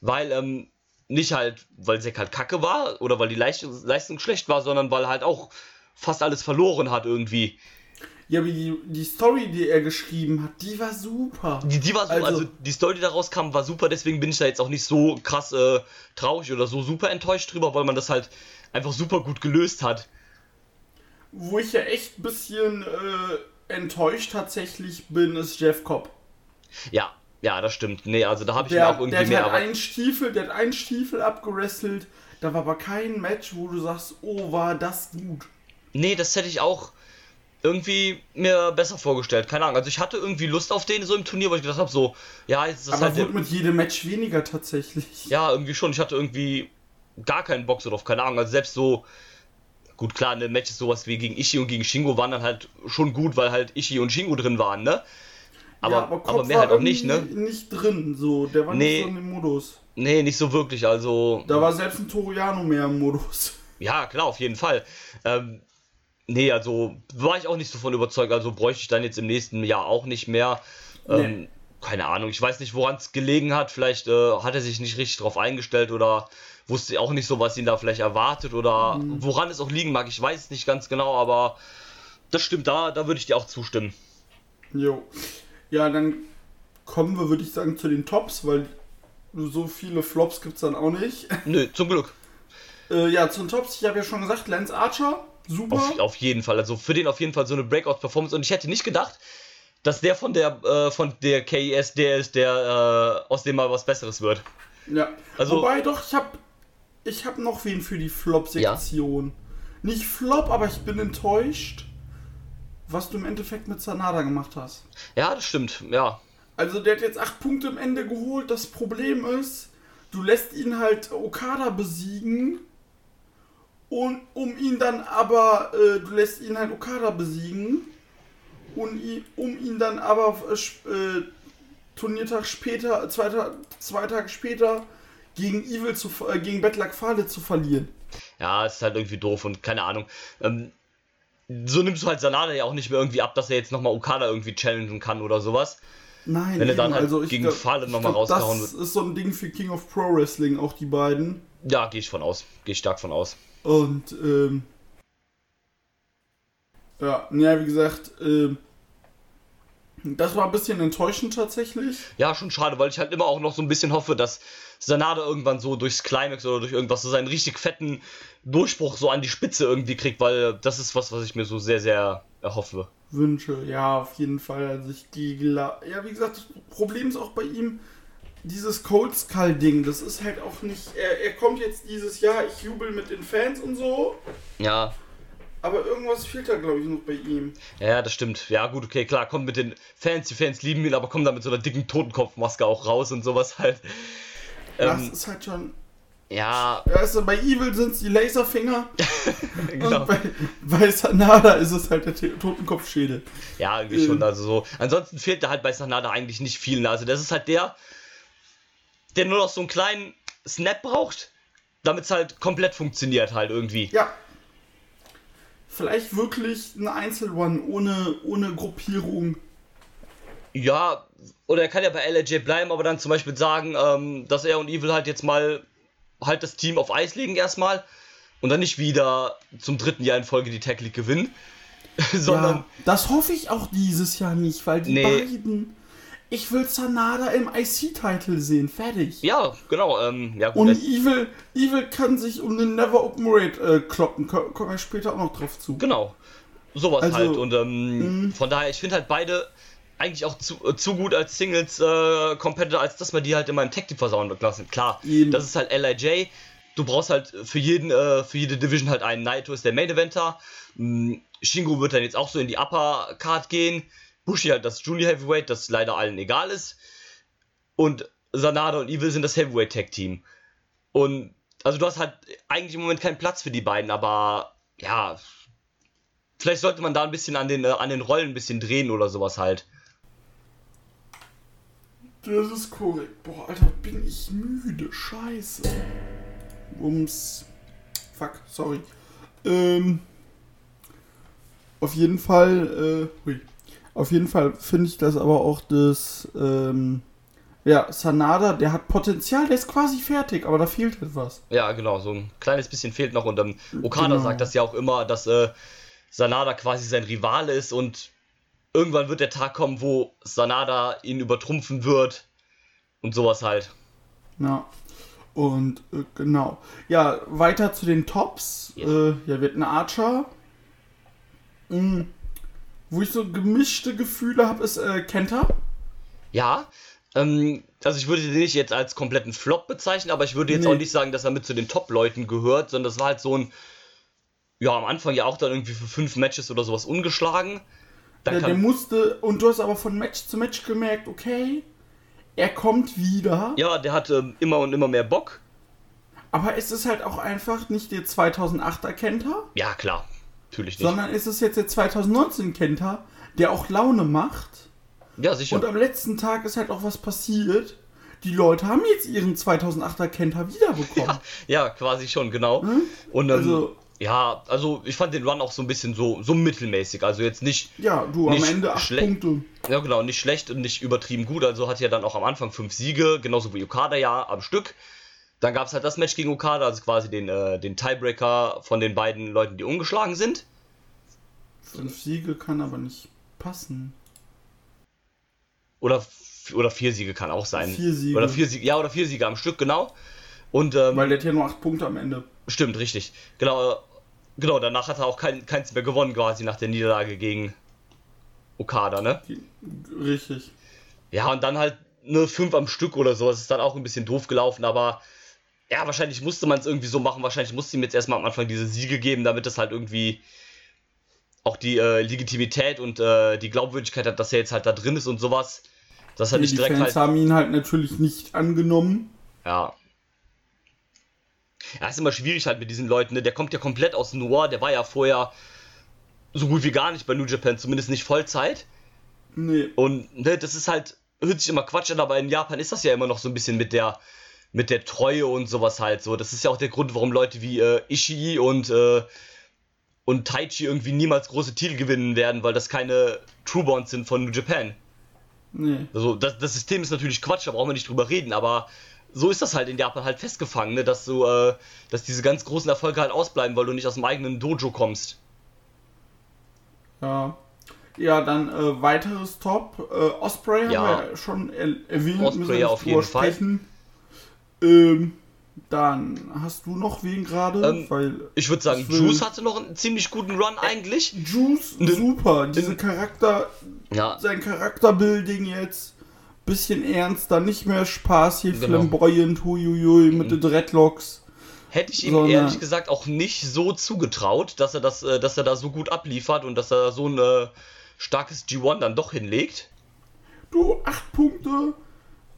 weil ähm, nicht halt, weil Zack halt kacke war oder weil die Leistung, Leistung schlecht war, sondern weil er halt auch fast alles verloren hat irgendwie. Ja, aber die, die Story, die er geschrieben hat, die war super. Die, die war so, also, also, die Story, die daraus kam, war super, deswegen bin ich da jetzt auch nicht so krass äh, traurig oder so super enttäuscht drüber, weil man das halt einfach super gut gelöst hat. Wo ich ja echt ein bisschen äh, enttäuscht tatsächlich bin, ist Jeff Cobb. Ja, ja, das stimmt. Nee, also da habe ich der, mir auch irgendwie der mehr. Hat einen Stiefel, der hat einen Stiefel abgerestelt. Da war aber kein Match, wo du sagst, oh, war das gut. Nee, das hätte ich auch irgendwie mir besser vorgestellt. Keine Ahnung. Also ich hatte irgendwie Lust auf den so im Turnier, weil ich gedacht habe, so, ja, jetzt ist das aber halt. Aber mit jedem Match weniger tatsächlich. Ja, irgendwie schon. Ich hatte irgendwie gar keinen Bock so drauf. Keine Ahnung. Also selbst so. Gut, klar, in den Matches sowas wie gegen Ishi und gegen Shingo waren dann halt schon gut, weil halt Ishi und Shingo drin waren, ne? Aber, ja, aber, aber mehr halt auch nicht, ne? Nicht drin, so. Der war nee, nicht so im Modus. Nee, nicht so wirklich, also. Da war selbst ein Toriano mehr im Modus. (laughs) Ja, klar, auf jeden Fall. Ähm, nee, also war ich auch nicht so von überzeugt, also bräuchte ich dann jetzt im nächsten Jahr auch nicht mehr. Ähm, nee. Keine Ahnung, ich weiß nicht, woran es gelegen hat. Vielleicht äh, hat er sich nicht richtig drauf eingestellt oder wusste auch nicht so, was ihn da vielleicht erwartet oder mhm. woran es auch liegen mag. Ich weiß es nicht ganz genau, aber das stimmt, da, da würde ich dir auch zustimmen. Jo. Ja, dann kommen wir, würde ich sagen, zu den Tops, weil so viele Flops gibt es dann auch nicht. (laughs) Nö, zum Glück. äh, ja, zu den Tops, ich habe ja schon gesagt, Lance Archer, super. Auf, auf, jeden Fall, also für den auf jeden Fall so eine Breakout-Performance und ich hätte nicht gedacht, dass der von der äh, von der KES der ist, der äh, aus dem mal was Besseres wird. Ja. Also, Wobei doch, ich habe ich hab noch wen für die Flop-Sektion. Ja. Nicht Flop, aber ich bin enttäuscht was du im Endeffekt mit Sanada gemacht hast. Ja, das stimmt, ja. Also der hat jetzt acht Punkte im Ende geholt. Das Problem ist, du lässt ihn halt Okada besiegen. Und um ihn dann aber, äh, du lässt ihn halt Okada besiegen. Und ihn, um ihn dann aber äh, Turniertag später, zwei, zwei Tage später gegen Evil zu, äh, gegen Betlak Fale zu verlieren. Ja, ist halt irgendwie doof und keine Ahnung. Ähm, so nimmst du halt Sanada ja auch nicht mehr irgendwie ab, dass er jetzt nochmal Okada irgendwie challengen kann oder sowas. Nein, wenn er dann halt also gegen glaub, nochmal rausgehauen wird. Das ist so ein Ding für King of Pro Wrestling, auch die beiden. Ja, gehe ich von aus. Gehe ich stark von aus. Und, ähm. Ja, ja, wie gesagt, ähm. Das war ein bisschen enttäuschend tatsächlich. Ja, schon schade, weil ich halt immer auch noch so ein bisschen hoffe, dass Sanada irgendwann so durchs Climax oder durch irgendwas so seinen richtig fetten Durchbruch so an die Spitze irgendwie kriegt, weil das ist was, was ich mir so sehr, sehr erhoffe. Wünsche, ja, auf jeden Fall. Also ich die ja, wie gesagt, das Problem ist auch bei ihm dieses Cold Skull Ding. Das ist halt auch nicht. Er, er kommt jetzt dieses Jahr, ich jubel mit den Fans und so. Ja. Aber irgendwas fehlt da, glaube ich, noch bei ihm. Ja, das stimmt. Ja, gut, okay, klar, kommt mit den Fans, die Fans lieben ihn, aber kommt da mit so einer dicken Totenkopfmaske auch raus und sowas halt. Das ähm, ist halt schon. Ja. Also bei Evil sind es die Laserfinger. (laughs) genau. Und bei, bei, Sanada ist es halt der Totenkopfschädel. Ja, irgendwie ähm. schon. Also so. Ansonsten fehlt da halt bei Sanada eigentlich nicht viel. Also das ist halt der, der nur noch so einen kleinen Snap braucht, damit es halt komplett funktioniert halt irgendwie. Ja, vielleicht wirklich ein Einzel-One ohne, ohne Gruppierung. Ja, oder er kann ja bei LAJ bleiben, aber dann zum Beispiel sagen, ähm, dass er und Evil halt jetzt mal halt das Team auf Eis legen erstmal und dann nicht wieder zum dritten Jahr in Folge die Tag League gewinnen. (laughs) sondern. Ja, das hoffe ich auch dieses Jahr nicht, weil die nee. beiden ich will Sanada im IC-Title sehen. Fertig. Ja, genau. Ähm, ja, gut, und Evil, Evil kann sich um den Never Open Raid äh, kloppen. Kommen wir später auch noch drauf zu. Genau. Sowas also, halt. Und ähm, mhm. von daher, ich finde halt beide eigentlich auch zu, äh, zu gut als Singles äh, Competitor, als dass man die halt in meinem Tag Team versauen lassen. Klar, Eben. das ist halt LIJ. Du brauchst halt für jeden, äh, für jede Division halt einen Naito ist der Main Eventer. Mhm, Shingo wird dann jetzt auch so in die Upper Card gehen. Bushi halt das Junior Heavyweight, das leider allen egal ist. Und Sanada und Evil sind das Heavyweight Tag Team. Und also du hast halt eigentlich im Moment keinen Platz für die beiden, aber ja, vielleicht sollte man da ein bisschen an den, äh, an den Rollen ein bisschen drehen oder sowas halt. Das ist korrekt. Boah, Alter, bin ich müde. Scheiße. Ums. Fuck, sorry. Ähm. Auf jeden Fall, äh. Hui. Auf jeden Fall finde ich das aber auch das, ähm, ja, Sanada, der hat Potenzial, der ist quasi fertig, aber da fehlt etwas. Ja, genau, so ein kleines bisschen fehlt noch und ähm, Okada genau. sagt das ja auch immer, dass äh, Sanada quasi sein Rivale ist und irgendwann wird der Tag kommen, wo Sanada ihn übertrumpfen wird und sowas halt. Ja. Und äh, genau. Ja, weiter zu den Tops. Yes. Äh, ja, wird ein Archer. Mhm wo ich so gemischte Gefühle habe, ist äh, Kenta. Ja, ähm, also ich würde den nicht jetzt als kompletten Flop bezeichnen, aber ich würde jetzt nee. auch nicht sagen, dass er mit zu den Top-Leuten gehört, sondern das war halt so ein, ja, am Anfang ja auch dann irgendwie für fünf Matches oder sowas ungeschlagen. ja, der musste, und du hast aber von Match zu Match gemerkt, okay, er kommt wieder. Ja, der hatte ähm, immer und immer mehr Bock. Aber ist es halt auch einfach nicht der 2008er Kenta? Ja, klar. Natürlich nicht. Sondern ist es jetzt der 2019 Kenta, der auch Laune macht. Ja, sicher. Und am letzten Tag ist halt auch was passiert. Die Leute haben jetzt ihren 2008er Kenta wiederbekommen. (laughs) Ja, ja quasi schon, genau. Hm? Und ähm, also, ja, also ich fand den Run auch so ein bisschen so, so mittelmäßig. Also jetzt nicht. Ja, du nicht am Ende acht Punkte. Ja, genau, nicht schlecht und nicht übertrieben gut. Also hat ja dann auch am Anfang fünf Siege, genauso wie Okada ja am Stück. Dann gab es halt das Match gegen Okada, also quasi den, äh, den Tiebreaker von den beiden Leuten, die ungeschlagen sind. Fünf Siege kann aber nicht passen. Oder, oder vier Siege kann auch sein. Vier Siege. Oder vier Siege, ja, oder vier Siege am Stück, genau. Und, ähm, Weil der hat ja nur acht Punkte am Ende. Stimmt, richtig. Genau, genau danach hat er auch kein, keins mehr gewonnen, quasi nach der Niederlage gegen Okada, ne? Richtig. Ja, und dann halt nur fünf am Stück oder so. Das ist dann auch ein bisschen doof gelaufen, aber ja, wahrscheinlich musste man es irgendwie so machen. Wahrscheinlich musste ihm jetzt erstmal am Anfang diese Siege geben, damit das halt irgendwie auch die äh, Legitimität und äh, die Glaubwürdigkeit hat, dass er jetzt halt da drin ist und sowas. Das hat nee, nicht direkt die Fans halt. haben ihn halt natürlich nicht angenommen. Ja. Ja, ist immer schwierig halt mit diesen Leuten, ne? Der kommt ja komplett aus Noir, der war ja vorher so gut wie gar nicht bei New Japan, zumindest nicht Vollzeit. Nee. Und ne, das ist halt, hört sich immer Quatsch an, aber in Japan ist das ja immer noch so ein bisschen mit der mit der Treue und sowas halt so. Das ist ja auch der Grund, warum Leute wie äh, Ishii und, äh, und Taichi irgendwie niemals große Titel gewinnen werden, weil das keine True Bonds sind von New Japan. Nee. Also das, das System ist natürlich Quatsch, da brauchen wir nicht drüber reden, aber so ist das halt in Japan halt festgefangen, ne? dass du, äh, dass diese ganz großen Erfolge halt ausbleiben, weil du nicht aus dem eigenen Dojo kommst. Ja. Ja, dann äh, weiteres Top. Äh, Osprey Ja. haben wir ja schon er erwähnt. Osprey auf jeden sprechen. Ähm, dann hast du noch wen gerade? Ähm, Weil Ich würde sagen, Ich Juice hatte noch einen ziemlich guten Run eigentlich. Juice, Ne- super. Diese Charakter, Ja, sein Charakterbuilding jetzt. Bisschen ernster, nicht mehr Spaß hier, Genau. flamboyant, huiuiui, mit den Dreadlocks. hätte ich ihm ehrlich gesagt auch nicht so zugetraut, dass er das, äh, dass er da so gut abliefert und dass er so ein äh, starkes G1 dann doch hinlegt. Du, acht Punkte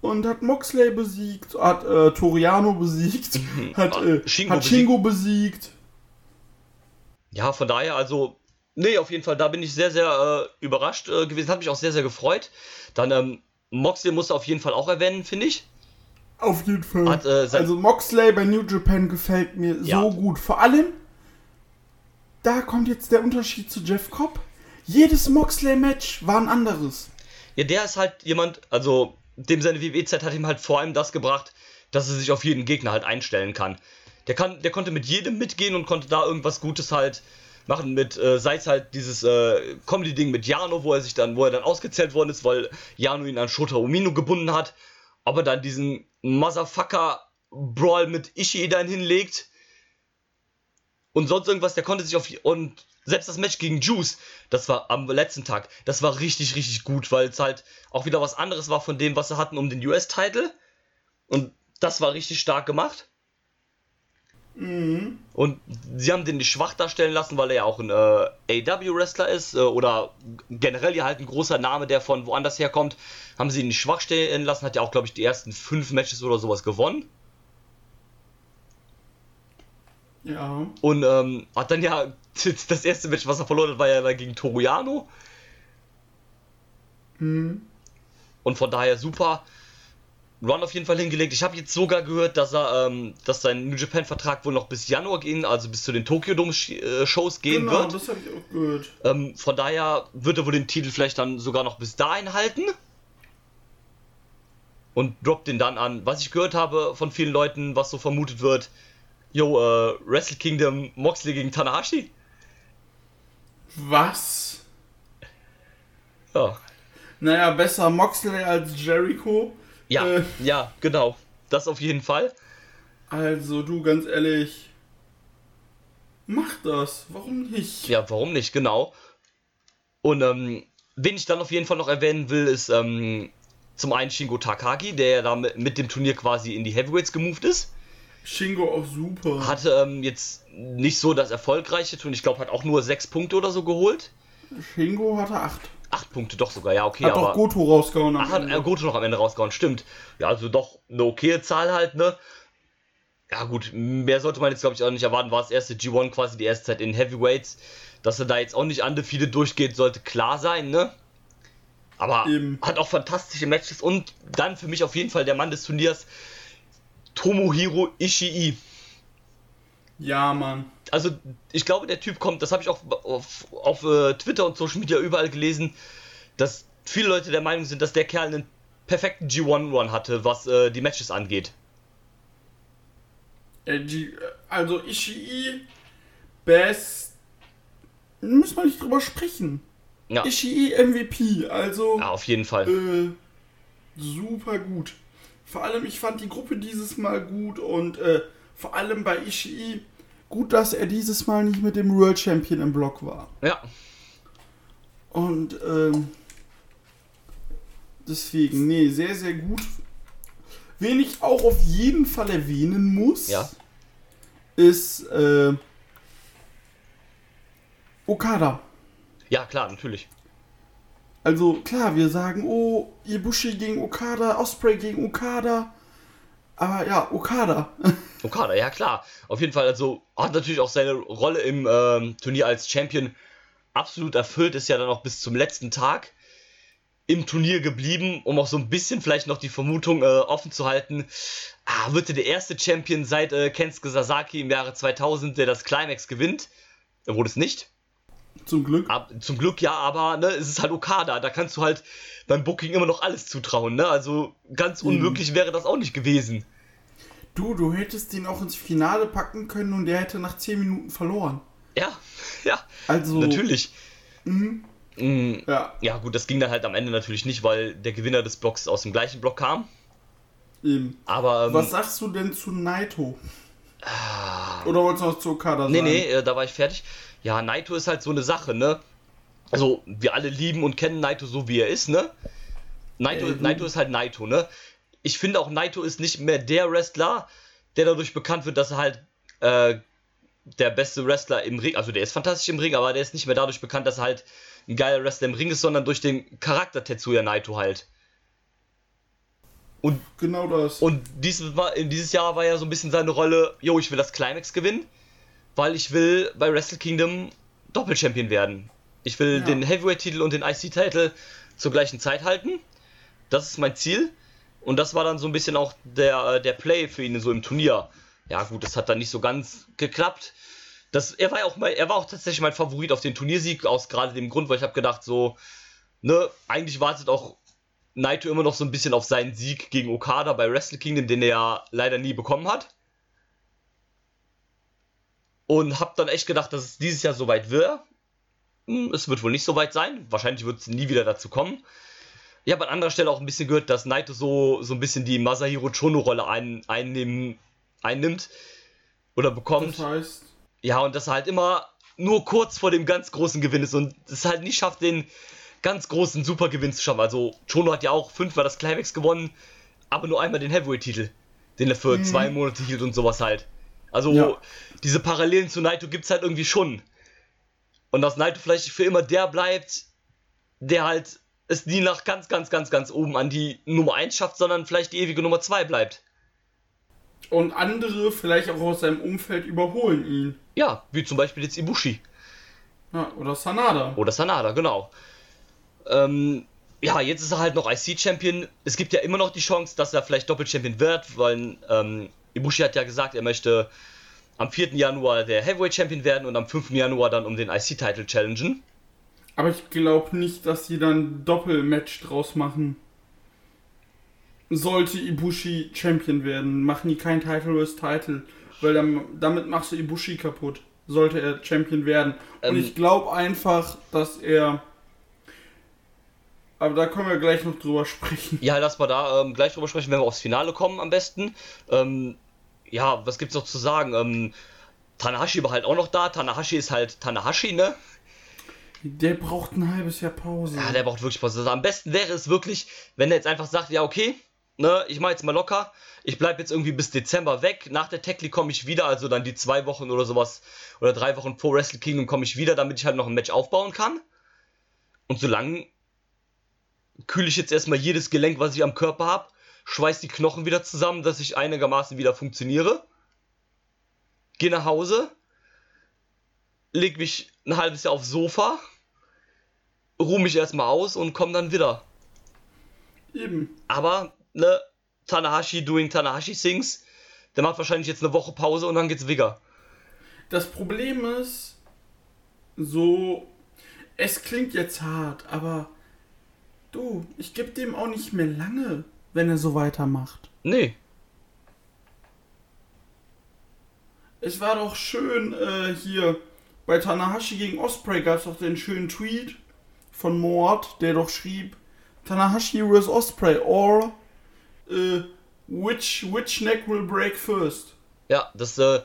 und hat Moxley besiegt, hat äh, Toriano besiegt, (laughs) hat, äh, Shingo hat Shingo besiegt. Ja, von daher, also, nee, auf jeden Fall, da bin ich sehr, sehr äh, überrascht äh, gewesen, hat mich auch sehr, sehr gefreut. Dann, ähm, Moxley musste auf jeden Fall auch erwähnen, finde ich. Auf jeden Fall. Hat, äh, also Moxley bei New Japan gefällt mir Ja. so gut. Vor allem, da kommt jetzt der Unterschied zu Jeff Cobb. Jedes Moxley-Match war ein anderes. Ja, der ist halt jemand, also, dem seine WWE-Zeit hat ihm halt vor allem das gebracht, dass er sich auf jeden Gegner halt einstellen kann. Der, kann, der konnte mit jedem mitgehen und konnte da irgendwas Gutes halt machen mit, äh, sei es halt dieses äh, Comedy-Ding mit Jano, wo er sich dann, wo er dann ausgezählt worden ist, weil Jano ihn an Shota Umino gebunden hat, aber dann diesen Motherfucker-Brawl mit Ishii dann hinlegt und sonst irgendwas, der konnte sich auf und selbst das Match gegen Juice, das war am letzten Tag, das war richtig, richtig gut, weil es halt auch wieder was anderes war von dem, was sie hatten um den US-Title. Und das war richtig stark gemacht. Und sie haben den nicht schwach darstellen lassen, weil er ja auch ein äh, AW-Wrestler ist äh, oder generell ja halt ein großer Name, der von woanders herkommt. Haben sie ihn nicht schwach stellen lassen, hat ja auch, glaube ich, die ersten fünf Matches oder sowas gewonnen. Ja. Und ähm, hat dann ja (laughs) das erste Match, was er verloren hat, war ja dann gegen Toriano. Mhm. Und von daher super. Run auf jeden Fall hingelegt. Ich habe jetzt sogar gehört, dass er, ähm, dass sein New Japan Vertrag wohl noch bis Januar gehen, also bis zu den Tokyo Dome äh, Shows gehen Genau, wird. das habe ich auch gehört. Ähm, von daher wird er wohl den Titel vielleicht dann sogar noch bis dahin halten. Und droppt den dann an. Was ich gehört habe von vielen Leuten, was so vermutet wird, yo, äh, Wrestle Kingdom Moxley gegen Tanahashi. Was? Ja. Naja, besser Moxley als Jericho. Ja, Äh. ja, genau. Das auf jeden Fall. Also, du, ganz ehrlich. Mach das. Warum nicht? Ja, warum nicht, genau. Und ähm, wen ich dann auf jeden Fall noch erwähnen will, ist ähm, zum einen Shingo Takagi, der ja da mit, mit dem Turnier quasi in die Heavyweights gemoved ist. Shingo auch super. Hatte ähm, jetzt nicht so das erfolgreiche Turnier, ich glaube, hat auch nur sechs Punkte oder so geholt. Shingo hatte acht. Acht Punkte doch sogar, ja, okay, Hat aber. doch Goto rausgehauen. am Ach, hat er Goto noch am Ende rausgehauen, stimmt. Ja, also doch eine okaye Zahl halt, ne? Ja gut, mehr sollte man jetzt glaube ich auch nicht erwarten. War das erste G1 quasi die erste Zeit in Heavyweights. Dass er da jetzt auch nicht undefeated durchgeht, sollte klar sein, ne? Aber Eben. hat auch fantastische Matches und dann für mich auf jeden Fall der Mann des Turniers, Tomohiro Ishii. Ja, Mann. Also ich glaube, der Typ kommt, das habe ich auch auf, auf äh, Twitter und Social Media überall gelesen, dass viele Leute der Meinung sind, dass der Kerl einen perfekten G1-Run hatte, was äh, die Matches angeht. Äh, die, also Ishii, Best. Müssen wir nicht drüber sprechen. Ja, Ishii MVP, also ja auf jeden Fall. äh, super gut. Vor allem, ich fand die Gruppe dieses Mal gut und äh, vor allem bei Ishii gut, dass er dieses Mal nicht mit dem World Champion im Block war. Ja, Und ähm, deswegen, nee, sehr, sehr gut. Wen ich auch auf jeden Fall erwähnen muss, Ja. ist äh, Okada. ja klar, natürlich. Also klar, wir sagen, oh, Ibushi gegen Okada, Osprey gegen Okada. Aber ja, Okada. (laughs) Okada, ja klar. Auf jeden Fall, also hat natürlich auch seine Rolle im ähm, Turnier als Champion absolut erfüllt, ist ja dann auch bis zum letzten Tag im Turnier geblieben, um auch so ein bisschen vielleicht noch die Vermutung äh, offen zu halten, ah, wird er der erste Champion seit äh, Kensuke Sasaki im Jahre 2000, der das Climax gewinnt. Er wurde es nicht. Zum Glück. Ab, zum Glück ja, aber ne, es ist halt Okada. Da kannst du halt beim Booking immer noch alles zutrauen. Ne? Also ganz unmöglich wäre das auch nicht gewesen. Du, du hättest den auch ins Finale packen können und der hätte nach 10 Minuten verloren. Ja, (laughs) ja, Also. natürlich. Mm, ja. ja, gut, das ging dann halt am Ende natürlich nicht, weil der Gewinner des Blocks aus dem gleichen Block kam. Eben. Aber. Ähm, Was sagst du denn zu Naito? Ah, Oder wolltest du noch zu Okada sagen? Nee, nee, äh, da war ich fertig. Ja, Naito ist halt so eine Sache, ne? Also, wir alle lieben und kennen Naito so, wie er ist, ne? Naito, äh, Naito ist halt Naito, ne? Ich finde auch, Naito ist nicht mehr der Wrestler, der dadurch bekannt wird, dass er halt äh, der beste Wrestler im Ring, also der ist fantastisch im Ring, aber der ist nicht mehr dadurch bekannt, dass er halt ein geiler Wrestler im Ring ist, sondern durch den Charakter Tetsuya Naito halt. Und genau das. Und dieses, dieses Jahr war ja so ein bisschen seine Rolle, yo, ich will das Climax gewinnen, weil ich will bei Wrestle Kingdom Doppelchampion werden. Ich will ja. den Heavyweight-Titel und den IC-Titel zur gleichen Zeit halten. Das ist mein Ziel. Und das war dann so ein bisschen auch der, der Play für ihn so im Turnier. Ja, gut, das hat dann nicht so ganz geklappt. Das, er war ja auch mal, er war auch tatsächlich mein Favorit auf den Turniersieg, aus gerade dem Grund, weil ich habe gedacht, so, ne, eigentlich wartet auch Naito immer noch so ein bisschen auf seinen Sieg gegen Okada bei Wrestle Kingdom, den er ja leider nie bekommen hat. Und habe dann echt gedacht, dass es dieses Jahr soweit wird. Hm, es wird wohl nicht so weit sein. Wahrscheinlich wird es nie wieder dazu kommen. Ich habe an anderer Stelle auch ein bisschen gehört, dass Naito so, so ein bisschen die Masahiro Chono-Rolle ein, einnehmen, einnimmt oder bekommt. Das heißt, ja, und dass er halt immer nur kurz vor dem ganz großen Gewinn ist und es halt nicht schafft, den ganz großen Supergewinn zu schaffen. Also, Chono hat ja auch fünfmal das Climax gewonnen, aber nur einmal den Heavyweight-Titel, den er für mhm. zwei Monate hielt und sowas halt. Also, ja. diese Parallelen zu Naito gibt es halt irgendwie schon. Und dass Naito vielleicht für immer der bleibt, der halt es nie nach ganz, ganz, ganz, ganz oben an die Nummer 1 schafft, sondern vielleicht die ewige Nummer 2 bleibt. Und andere vielleicht auch aus seinem Umfeld überholen ihn. Ja, wie zum Beispiel jetzt Ibushi. Ja, oder Sanada. Oder Sanada, genau. Ähm, ja, jetzt ist er halt noch IC-Champion. Es gibt ja immer noch die Chance, dass er vielleicht Doppel-Champion wird, weil ähm, Ibushi hat ja gesagt, er möchte am 4. Januar der Heavyweight-Champion werden und am 5. Januar dann um den IC-Title challengen. Aber ich glaube nicht, dass sie dann Doppel-Match draus machen sollte Ibushi Champion werden, machen die kein Title vs. Title, weil dann, damit machst du Ibushi kaputt, sollte er Champion werden. Ähm, Und ich glaube einfach, dass er. Aber da können wir gleich noch drüber sprechen. Ja, lass mal da ähm, gleich drüber sprechen, wenn wir aufs Finale kommen am besten. Ähm, ja, was gibt's noch zu sagen? Ähm, Tanahashi war halt auch noch da. Tanahashi ist halt Tanahashi, ne? Der braucht ein halbes Jahr Pause. Ja, der braucht wirklich Pause. Also am besten wäre es wirklich, wenn er jetzt einfach sagt, ja, okay, ne, ich mache jetzt mal locker. Ich bleibe jetzt irgendwie bis Dezember weg. Nach der Techli komme ich wieder, also dann die zwei Wochen oder sowas oder drei Wochen vor Wrestle Kingdom komme ich wieder, damit ich halt noch ein Match aufbauen kann. Und solange kühle ich jetzt erstmal jedes Gelenk, was ich am Körper habe, schweiß die Knochen wieder zusammen, dass ich einigermaßen wieder funktioniere. Gehe nach Hause, leg mich ein halbes Jahr aufs Sofa, ruhe mich erstmal aus und komme dann wieder. Eben. Aber ne, Tanahashi doing Tanahashi Things. Der macht wahrscheinlich jetzt eine Woche Pause und dann geht's wieder. Das Problem ist, so, es klingt jetzt hart, aber du, ich gebe dem auch nicht mehr lange, wenn er so weitermacht. Nee. Es war doch schön äh, hier bei Tanahashi gegen Osprey gab es doch den schönen Tweet von Mord, der doch schrieb Tanahashi vs Osprey or äh, which, which neck will break first? Ja, das äh,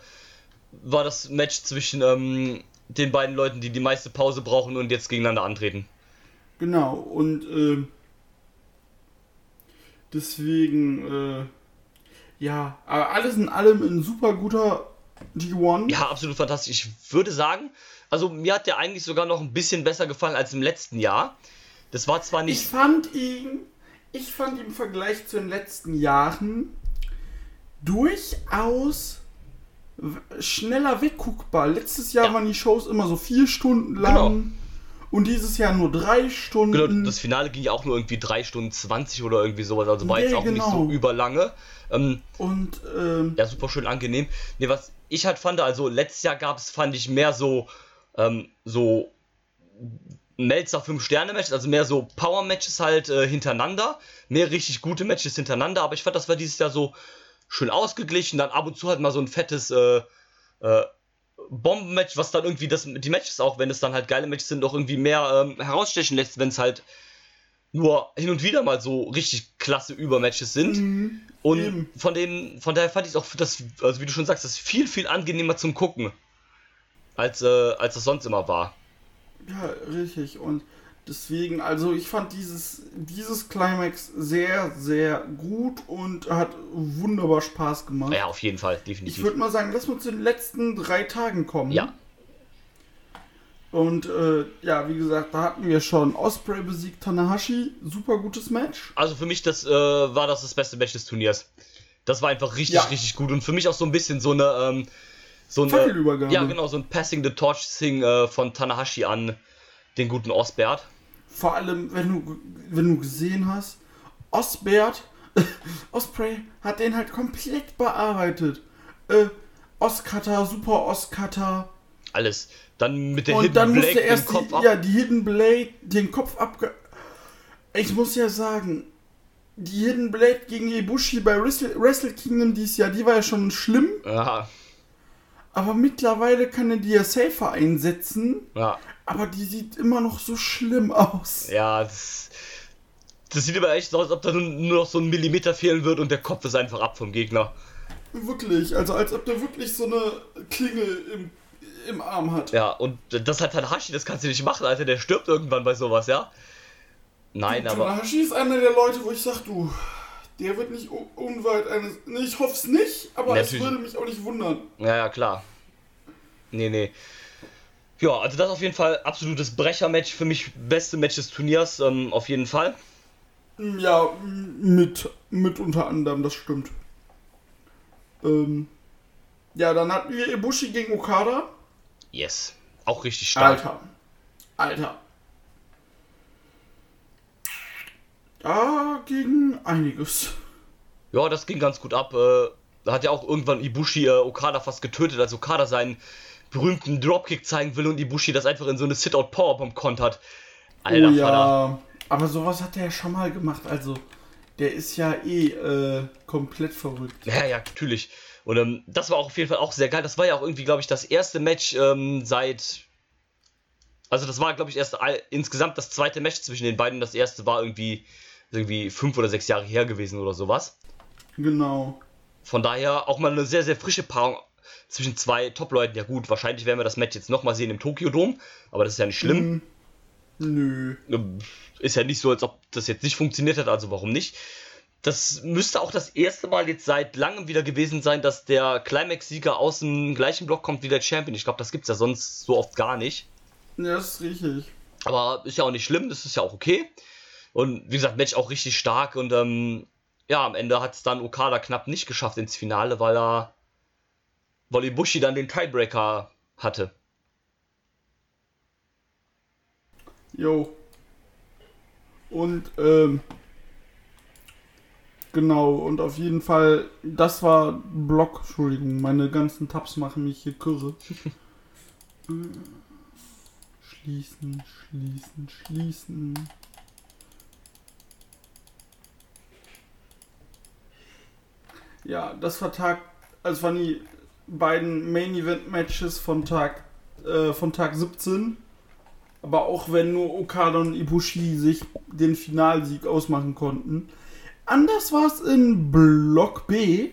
war das Match zwischen ähm, den beiden Leuten, die die meiste Pause brauchen und jetzt gegeneinander antreten. Genau, und äh, deswegen, äh, ja, aber alles in allem ein super guter G1. Ja, absolut fantastisch. Ich würde sagen, also mir hat der eigentlich sogar noch ein bisschen besser gefallen als im letzten Jahr. Das war zwar nicht. Ich fand ihn ich fand im Vergleich zu den letzten Jahren durchaus schneller wegguckbar. Letztes Jahr ja. waren die Shows immer so vier Stunden lang. Genau. Und dieses Jahr nur drei Stunden. Genau, das Finale ging ja auch nur irgendwie drei Stunden 20 oder irgendwie sowas. Also war yeah, jetzt auch genau. nicht so überlange. Ähm, und ähm, ja, super schön angenehm. Ne, was ich halt fand, also letztes Jahr gab es, fand ich, mehr so, ähm, so Melzer 5-Sterne-Matches, also mehr so Power-Matches halt äh, hintereinander. Mehr richtig gute Matches hintereinander, aber ich fand, das war dieses Jahr so schön ausgeglichen. Dann ab und zu halt mal so ein fettes äh, äh, Bombenmatch, was dann irgendwie das, die Matches auch, wenn es dann halt geile Matches sind, auch irgendwie mehr ähm, herausstechen lässt, wenn es halt nur hin und wieder mal so richtig klasse Übermatches sind. Mhm, und eben. von dem, von daher fand ich es auch, das, also wie du schon sagst, das ist viel, viel angenehmer zum Gucken, als, äh, als das sonst immer war. Ja, richtig. Und deswegen, also ich fand dieses, dieses Climax sehr, sehr gut und hat wunderbar Spaß gemacht. Ja, auf jeden Fall, Ich definitiv. würde mal sagen, lass uns zu den letzten drei Tagen kommen. Ja, Und äh, ja, wie gesagt, da hatten wir schon Osprey besiegt Tanahashi. Super gutes Match. also für mich das äh, war das das beste Match des Turniers. Das war einfach richtig, Ja. richtig gut und für mich auch so ein bisschen so eine, ähm, so eine, ja genau, so ein Passing the Torch Thing äh, von Tanahashi an den guten Osbert. Vor allem, wenn du, wenn du gesehen hast, Osbert, (laughs) Osprey hat den halt komplett bearbeitet. Äh, Oscutter, super Oscutter. Alles. Dann mit der Und Hidden dann musste Blade er erst den Kopf die, ab. ja, die Hidden Blade, den Kopf abge... Ich muss ja sagen, die Hidden Blade gegen Ibushi bei Wrestle, Wrestle Kingdom dieses Jahr, die war ja schon schlimm. Ja, Aber mittlerweile kann er die ja safer einsetzen. ja, Aber die sieht immer noch so schlimm aus. ja. Das, das sieht aber echt so aus, als ob da nur- nur noch so ein Millimeter fehlen wird und der Kopf ist einfach ab vom Gegner. Wirklich, also als ob der wirklich so eine Klinge im, im Arm hat. Ja, und das hat Tanahashi, das kannst du nicht machen, Alter. Der stirbt irgendwann bei sowas, ja? Nein, aber. Tanahashi ist einer der Leute, wo ich sag, du, der wird nicht un- unweit eines. Nee, ich hoffe es nicht, aber es würde mich auch nicht wundern. Ja, ja, klar. Nee, nee. Ja, also das auf jeden Fall absolutes Brechermatch. Für mich beste Match des Turniers, ähm, auf jeden Fall. Ja, m- mit, mit unter anderem, das stimmt. Ähm, ja, dann hatten wir Ibushi gegen Okada. Yes. Auch richtig stark. Alter. Alter. Da ging einiges. Ja, das ging ganz gut ab. Äh, da hat ja auch irgendwann Ibushi äh, Okada fast getötet, als Okada seinen berühmten Dropkick zeigen will und Ibushi das einfach in so eine Sit-Out Powerbomb kontert. Alter oh Vater. ja. Aber sowas hat er ja schon mal gemacht. Also, der ist ja eh äh, komplett verrückt. Ja, ja, natürlich. Und ähm, das war auch auf jeden Fall auch sehr geil. Das war ja auch irgendwie, glaube ich, das erste Match ähm, seit. Also das war, glaube ich, erst all, insgesamt das zweite Match zwischen den beiden. Das erste war irgendwie, irgendwie fünf oder sechs Jahre her gewesen oder sowas. Genau. Von daher auch mal eine sehr, sehr frische Paarung zwischen zwei Top-Leuten. Ja gut, wahrscheinlich werden wir das Match jetzt nochmal sehen im Tokyo-Dom, aber das ist ja nicht schlimm. Nö. Ähm, Ist ja nicht so, als ob das jetzt nicht funktioniert hat, also warum nicht? Das müsste auch das erste Mal jetzt seit langem wieder gewesen sein, dass der Climax-Sieger aus dem gleichen Block kommt wie der Champion. Ich glaube, das gibt's ja sonst so oft gar nicht. Ja, das ist richtig. Aber ist ja auch nicht schlimm, das ist ja auch okay. Und wie gesagt, Match auch richtig stark und ähm, ja, am Ende hat es dann Okada knapp nicht geschafft ins Finale, weil er weil Ibushi dann den Tiebreaker hatte. Jo. Und, ähm, genau, und auf jeden Fall, das war Block, Entschuldigung, meine ganzen Tabs machen mich hier kürre. (laughs) Schließen, schließen, schließen. Ja, das war Tag, also waren die beiden Main Event Matches von Tag, äh, von Tag 17. Aber auch wenn nur Okada und Ibushi sich den Finalsieg ausmachen konnten. Anders war es in Block B.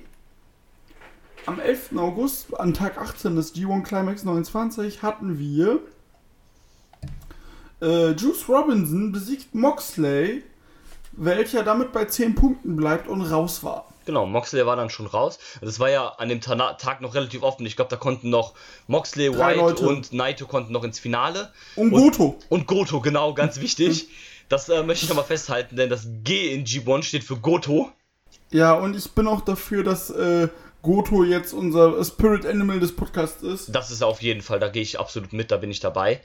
Am 11. August, an Tag 18 des G1 Climax 29, hatten wir äh, Juice Robinson besiegt Moxley, welcher damit bei 10 Punkten bleibt und raus war. Genau, Moxley war dann schon raus. Das war ja an dem Tana Tag noch relativ offen. Ich glaube, da konnten noch Moxley, Drei White Leute. und Naito konnten noch ins Finale. Und Goto. Und Goto, genau, ganz (laughs) wichtig. Das äh, möchte ich nochmal festhalten, denn das G in G1 steht für Goto. Ja, und ich bin auch dafür, dass äh, Goto jetzt unser Spirit Animal des Podcasts ist. Das ist auf jeden Fall, da gehe ich absolut mit, da bin ich dabei.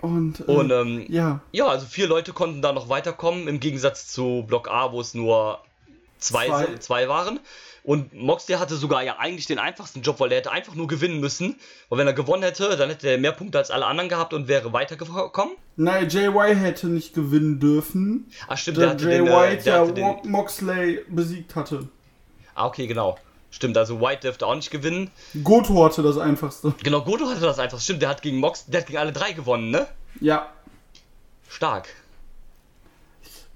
Und, äh, Und ähm, ja. ja, also vier Leute konnten da noch weiterkommen, im Gegensatz zu Block A, wo es nur zwei, Zwei. zwei. waren. Und Moxley hatte sogar ja eigentlich den einfachsten Job, weil er hätte einfach nur gewinnen müssen. Und wenn er gewonnen hätte, dann hätte er mehr Punkte als alle anderen gehabt und wäre weitergekommen. Nein, JY hätte nicht gewinnen dürfen, Ah, stimmt, der da hatte Jay den, äh, White der hatte den, Mo- Moxley besiegt hatte. Ah, okay, genau. Stimmt, also White dürfte auch nicht gewinnen. Goto hatte das einfachste. Genau, Goto hatte das einfach. Stimmt, der hat gegen Mox, der hat gegen alle drei gewonnen, ne? Ja. Stark.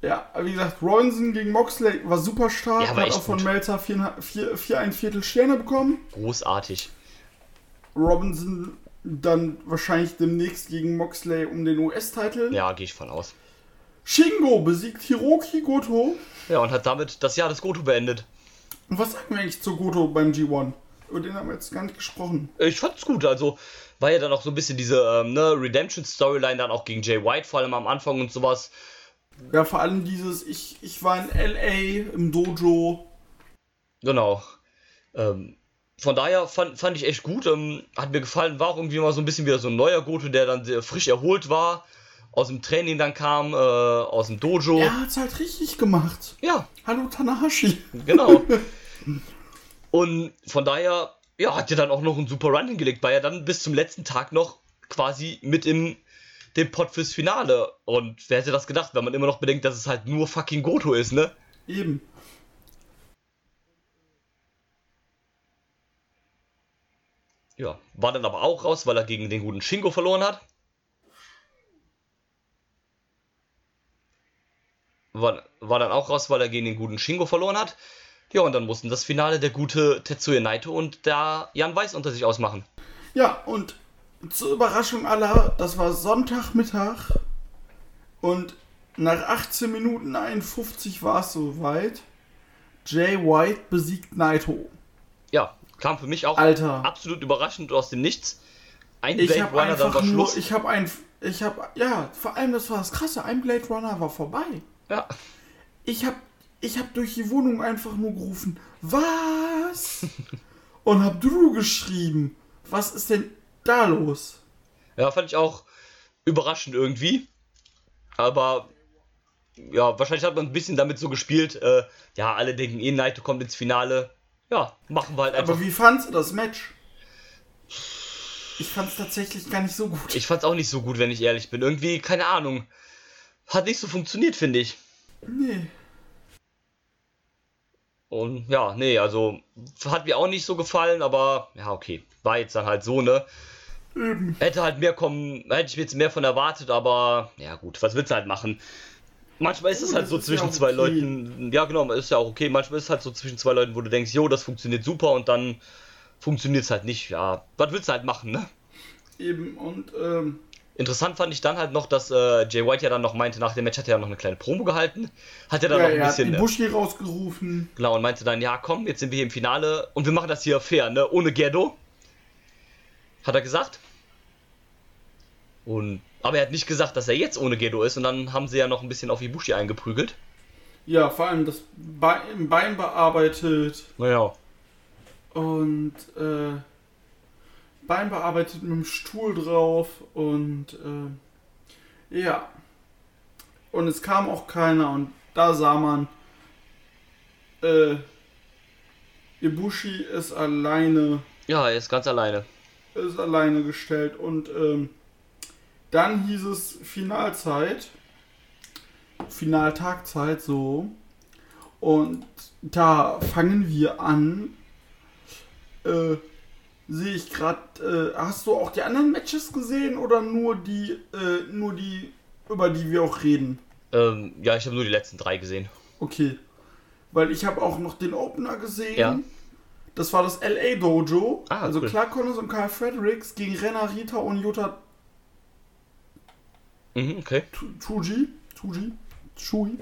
Ja, wie gesagt, Robinson gegen Moxley war super stark. Ja, hat auch von gut. Melzer vier, vier, vier ein Viertel Sterne bekommen. Großartig. Robinson dann wahrscheinlich demnächst gegen Moxley um den US-Titel. Ja, gehe ich von aus. Shingo besiegt Hiroki Goto. Ja, und hat damit das Jahr des Goto beendet. Und was sagen wir eigentlich zu Goto beim G1? Über den haben wir jetzt gar nicht gesprochen. Ich fand's gut, also war ja dann auch so ein bisschen diese ähm, ne, Redemption-Storyline dann auch gegen Jay White, vor allem am Anfang und sowas. Ja, vor allem dieses, ich, ich war in L.A. im Dojo. Genau. Ähm, von daher fand, fand ich echt gut. Ähm, hat mir gefallen, war auch irgendwie mal so ein bisschen wieder so ein neuer Goto, der dann sehr frisch erholt war, aus dem Training dann kam, äh, aus dem Dojo. Er hat's halt richtig gemacht. ja Hallo Tanahashi. Genau. (laughs) Und von daher, ja, hat er dann auch noch einen super Run hingelegt, weil er dann bis zum letzten Tag noch quasi mit im dem Pot fürs Finale. Und wer hätte das gedacht, wenn man immer noch bedenkt, dass es halt nur fucking Goto ist, ne? Eben. Ja, war dann aber auch raus, weil er gegen den guten Shingo verloren hat. War, war dann auch raus, weil er gegen den guten Shingo verloren hat. Ja, und dann mussten das Finale der gute Tetsuya Naito und der Jan Weiß unter sich ausmachen. Ja, und zur Überraschung aller, das war Sonntagmittag und nach 18 Minuten 51 war es soweit. Jay White besiegt Naito. Ja, kam für mich auch Alter. absolut überraschend aus dem Nichts. Ein Ich Blade habe Runner, dann war nur, Schluss. ich habe ein, ich habe, ja, vor allem das war das Krasse, ein Blade Runner war vorbei. ja. Ich habe, ich habe durch die Wohnung einfach nur gerufen, was? (laughs) und hab Drew geschrieben, was ist denn da los? ja, fand ich auch überraschend irgendwie. Aber ja, wahrscheinlich hat man ein bisschen damit so gespielt. Äh, ja, alle denken eh, Naito kommt ins Finale. Ja, machen wir halt einfach. Aber wie fandst du das Match? Ich fand es tatsächlich gar nicht so gut. Ich fand's auch nicht so gut, wenn ich ehrlich bin. Irgendwie, keine Ahnung. Hat nicht so funktioniert, finde ich. Nee. Und ja, nee, also hat mir auch nicht so gefallen, aber ja, okay. War jetzt dann halt so, ne? Hätte halt mehr kommen, hätte ich mir jetzt mehr von erwartet, aber ja gut, was willst du halt machen? Manchmal ist es halt so zwischen ja zwei okay. Leuten, ja genau, ist ja auch okay. Manchmal ist es halt so zwischen zwei Leuten, wo du denkst, jo, das funktioniert super und dann funktioniert es halt nicht. Ja, was willst du halt machen, ne? Eben, und, ähm, Interessant fand ich dann halt noch, dass äh, Jay White ja dann noch meinte, nach dem Match hat er ja noch eine kleine Promo gehalten. Hat er dann ja, noch ein er hat bisschen. äh, Ibushi rausgerufen. Genau, und meinte dann, ja komm, jetzt sind wir hier im Finale und wir machen das hier fair, ne? Ohne Gerdo. Hat er gesagt. Und, aber er hat nicht gesagt, dass er jetzt ohne Gerdo ist und dann haben sie ja noch ein bisschen auf Ibushi eingeprügelt. Ja, vor allem das Bein, Bein bearbeitet Naja. und, äh, Bein bearbeitet mit dem Stuhl drauf und, äh, ja. Und es kam auch keiner und da sah man, äh, Ibushi ist alleine Ja, er ist ganz alleine. Ist alleine gestellt und ähm, dann hieß es Finalzeit, Finaltagzeit so und da fangen wir an. Äh, Sehe ich gerade. Äh, hast du auch die anderen Matches gesehen oder nur die, äh, nur die, über die wir auch reden? Ähm, ja, ich habe nur die letzten drei gesehen. Okay, weil ich habe auch noch den Opener gesehen. Ja. Das war das LA Dojo. Ah, also cool. Clark Connors und Kyle Fredericks gegen Renna Rita und Jota Mhm, okay. Tu- Tuji. Tuji. Shui.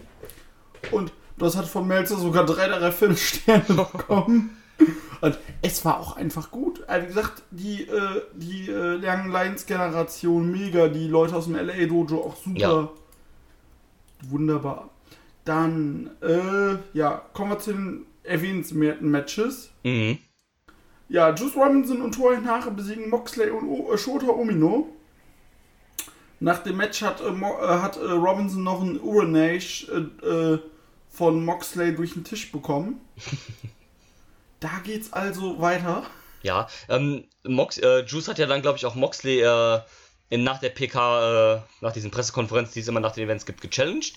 Und das hat von Melzer sogar drei der drei Filmsterne (laughs) bekommen. Und es war auch einfach gut. Also wie gesagt, die, äh, die äh, Young Lions Generation mega, die Leute aus dem LA Dojo auch super. Ja. Wunderbar. Dann, äh, ja, kommen wir zu den erwähnenswerten Matches. Mhm. Ja, Juice Robinson und Tori Haare besiegen Moxley und o äh, Shota Umino. Nach dem Match hat, äh, Mo äh, hat äh, Robinson noch ein Urinage äh, äh, von Moxley durch den Tisch bekommen. (laughs) da geht's also weiter. Ja, ähm, Mox, Juice hat ja dann, glaube ich, auch Moxley in, nach der PK, nach diesen Pressekonferenzen, die es immer nach den Events gibt, gechallenged.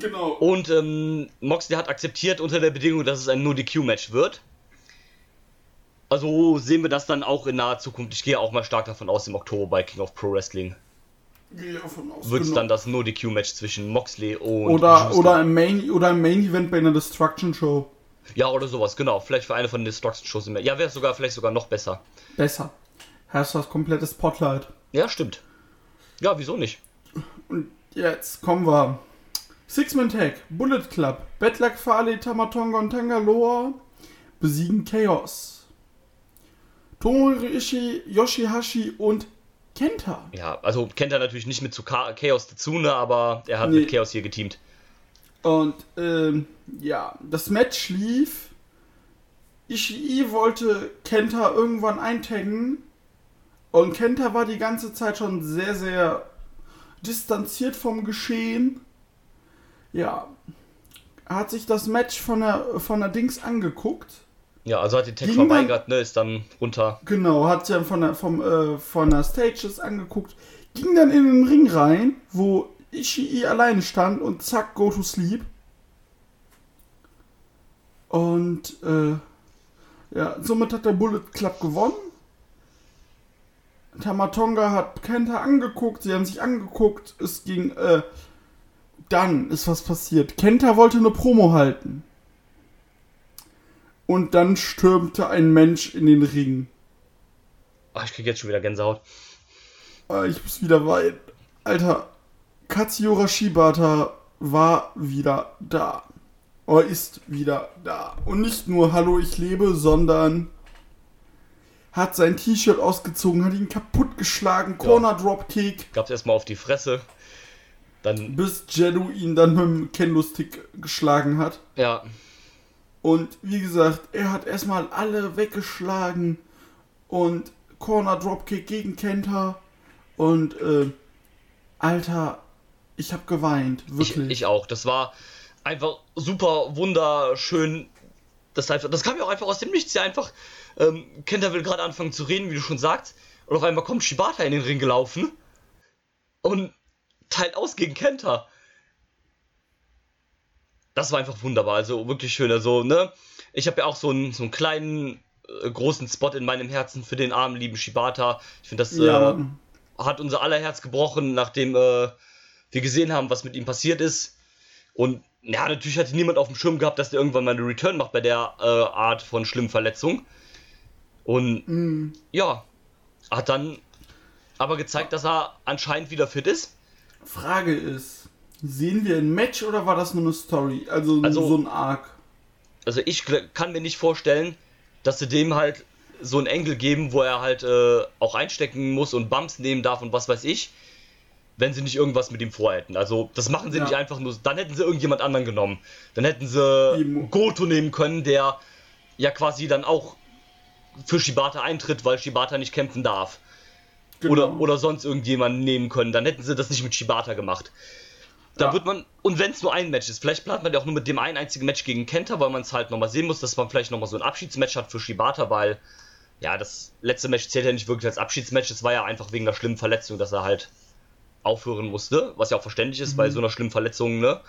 Genau. Und ähm, Moxley hat akzeptiert unter der Bedingung, dass es ein No-DQ-Match wird. Also sehen wir das dann auch in naher Zukunft. Ich gehe auch mal stark davon aus, im Oktober bei King of Pro Wrestling wird es genau. dann das No DQ-Match zwischen Moxley und Oder, Juice oder, im Main, oder im Main Event bei einer Destruction Show. Ja, oder sowas, genau. Vielleicht für eine von den Destruction-Shows. im- Ja, wäre sogar vielleicht sogar noch besser. Besser. Hast du das komplette Spotlight. Ja, stimmt. Ja, wieso nicht? Und jetzt kommen wir. Six-Man Tag, Bullet Club, Betlak Fale, Tamatonga und Tangaloa besiegen Chaos. Tomohiro Ishii, Yoshihashi und Kenta. Ja, also kennt er natürlich nicht mit zu Cha- Chaos dazu, ne, aber er hat Nee. mit Chaos hier geteamt. Und ähm, ja, das Match lief. Ishii wollte Kenta irgendwann eintaggen. Und Kenta war die ganze Zeit schon sehr, sehr distanziert vom Geschehen. Ja. Hat sich das Match von der, von der Dings angeguckt. Ja, also hat den Tag Ging dann- verweigert, ne, ist dann runter. Genau, hat sich dann von der, vom, äh, von der Stages angeguckt. Ging dann in den Ring rein, wo Ishii alleine stand und zack, go to sleep. Und äh, ja, somit hat der Bullet Club gewonnen. Tamatonga hat Kenta angeguckt, sie haben sich angeguckt, es ging, äh, dann ist was passiert. Kenta wollte eine Promo halten. Und dann stürmte ein Mensch in den Ring. Ach, ich krieg jetzt schon wieder Gänsehaut. Ah, Ich muss wieder weinen. Alter, Katsuyora Shibata war wieder da. Oder ist wieder da. Und nicht nur Hallo, ich lebe, sondern hat sein T-Shirt ausgezogen, hat ihn kaputtgeschlagen, Corner Dropkick, Gab's erstmal auf die Fresse. Dann, bis Jedu ihn dann mit dem Kendo-Stick geschlagen hat. ja, Und wie gesagt, er hat erstmal alle weggeschlagen und Corner Dropkick gegen Kenta und äh, Alter, ich hab geweint, ich, wirklich. ich auch. Das war einfach super wunderschön. Das, einfach, das kam ja auch einfach aus dem Nichts. Ja, einfach, ähm, Kenta will gerade anfangen zu reden, wie du schon sagst. Und auf einmal kommt Shibata in den Ring gelaufen und teilt aus gegen Kenta. Das war einfach wunderbar, also wirklich schön. Also, ne? Ich habe ja auch so einen, so einen kleinen, äh, großen Spot in meinem Herzen für den armen, lieben Shibata. Ich finde, das ja, äh, hat unser aller Herz gebrochen, nachdem äh, wir gesehen haben, was mit ihm passiert ist. Und ja, natürlich hatte niemand auf dem Schirm gehabt, dass der irgendwann mal eine Return macht bei der äh, Art von schlimmen Verletzung. Und mh, ja, hat dann aber gezeigt, dass er anscheinend wieder fit ist. Frage ist, sehen wir ein Match oder war das nur eine Story? Also, Also- so ein Arc. Also ich kann mir nicht vorstellen, dass sie dem halt so einen Engel geben, wo er halt äh, auch einstecken muss und Bumps nehmen darf und was weiß ich, wenn sie nicht irgendwas mit ihm vorhätten. Also das machen sie Ja. nicht einfach nur, dann hätten sie irgendjemand anderen genommen. Dann hätten sie Eben. Goto nehmen können, der ja quasi dann auch für Shibata eintritt, weil Shibata nicht kämpfen darf. Genau. Oder, oder sonst irgendjemanden nehmen können. Dann hätten sie das nicht mit Shibata gemacht. Da Ja. wird man, und wenn es nur ein Match ist, vielleicht plant man ja auch nur mit dem einen einzigen Match gegen Kenta, weil man es halt nochmal sehen muss, dass man vielleicht nochmal so ein Abschiedsmatch hat für Shibata, weil, ja, das letzte Match zählt ja nicht wirklich als Abschiedsmatch, es war ja einfach wegen einer schlimmen Verletzung, dass er halt aufhören musste, was ja auch verständlich ist, bei so einer schlimmen Verletzung, ne?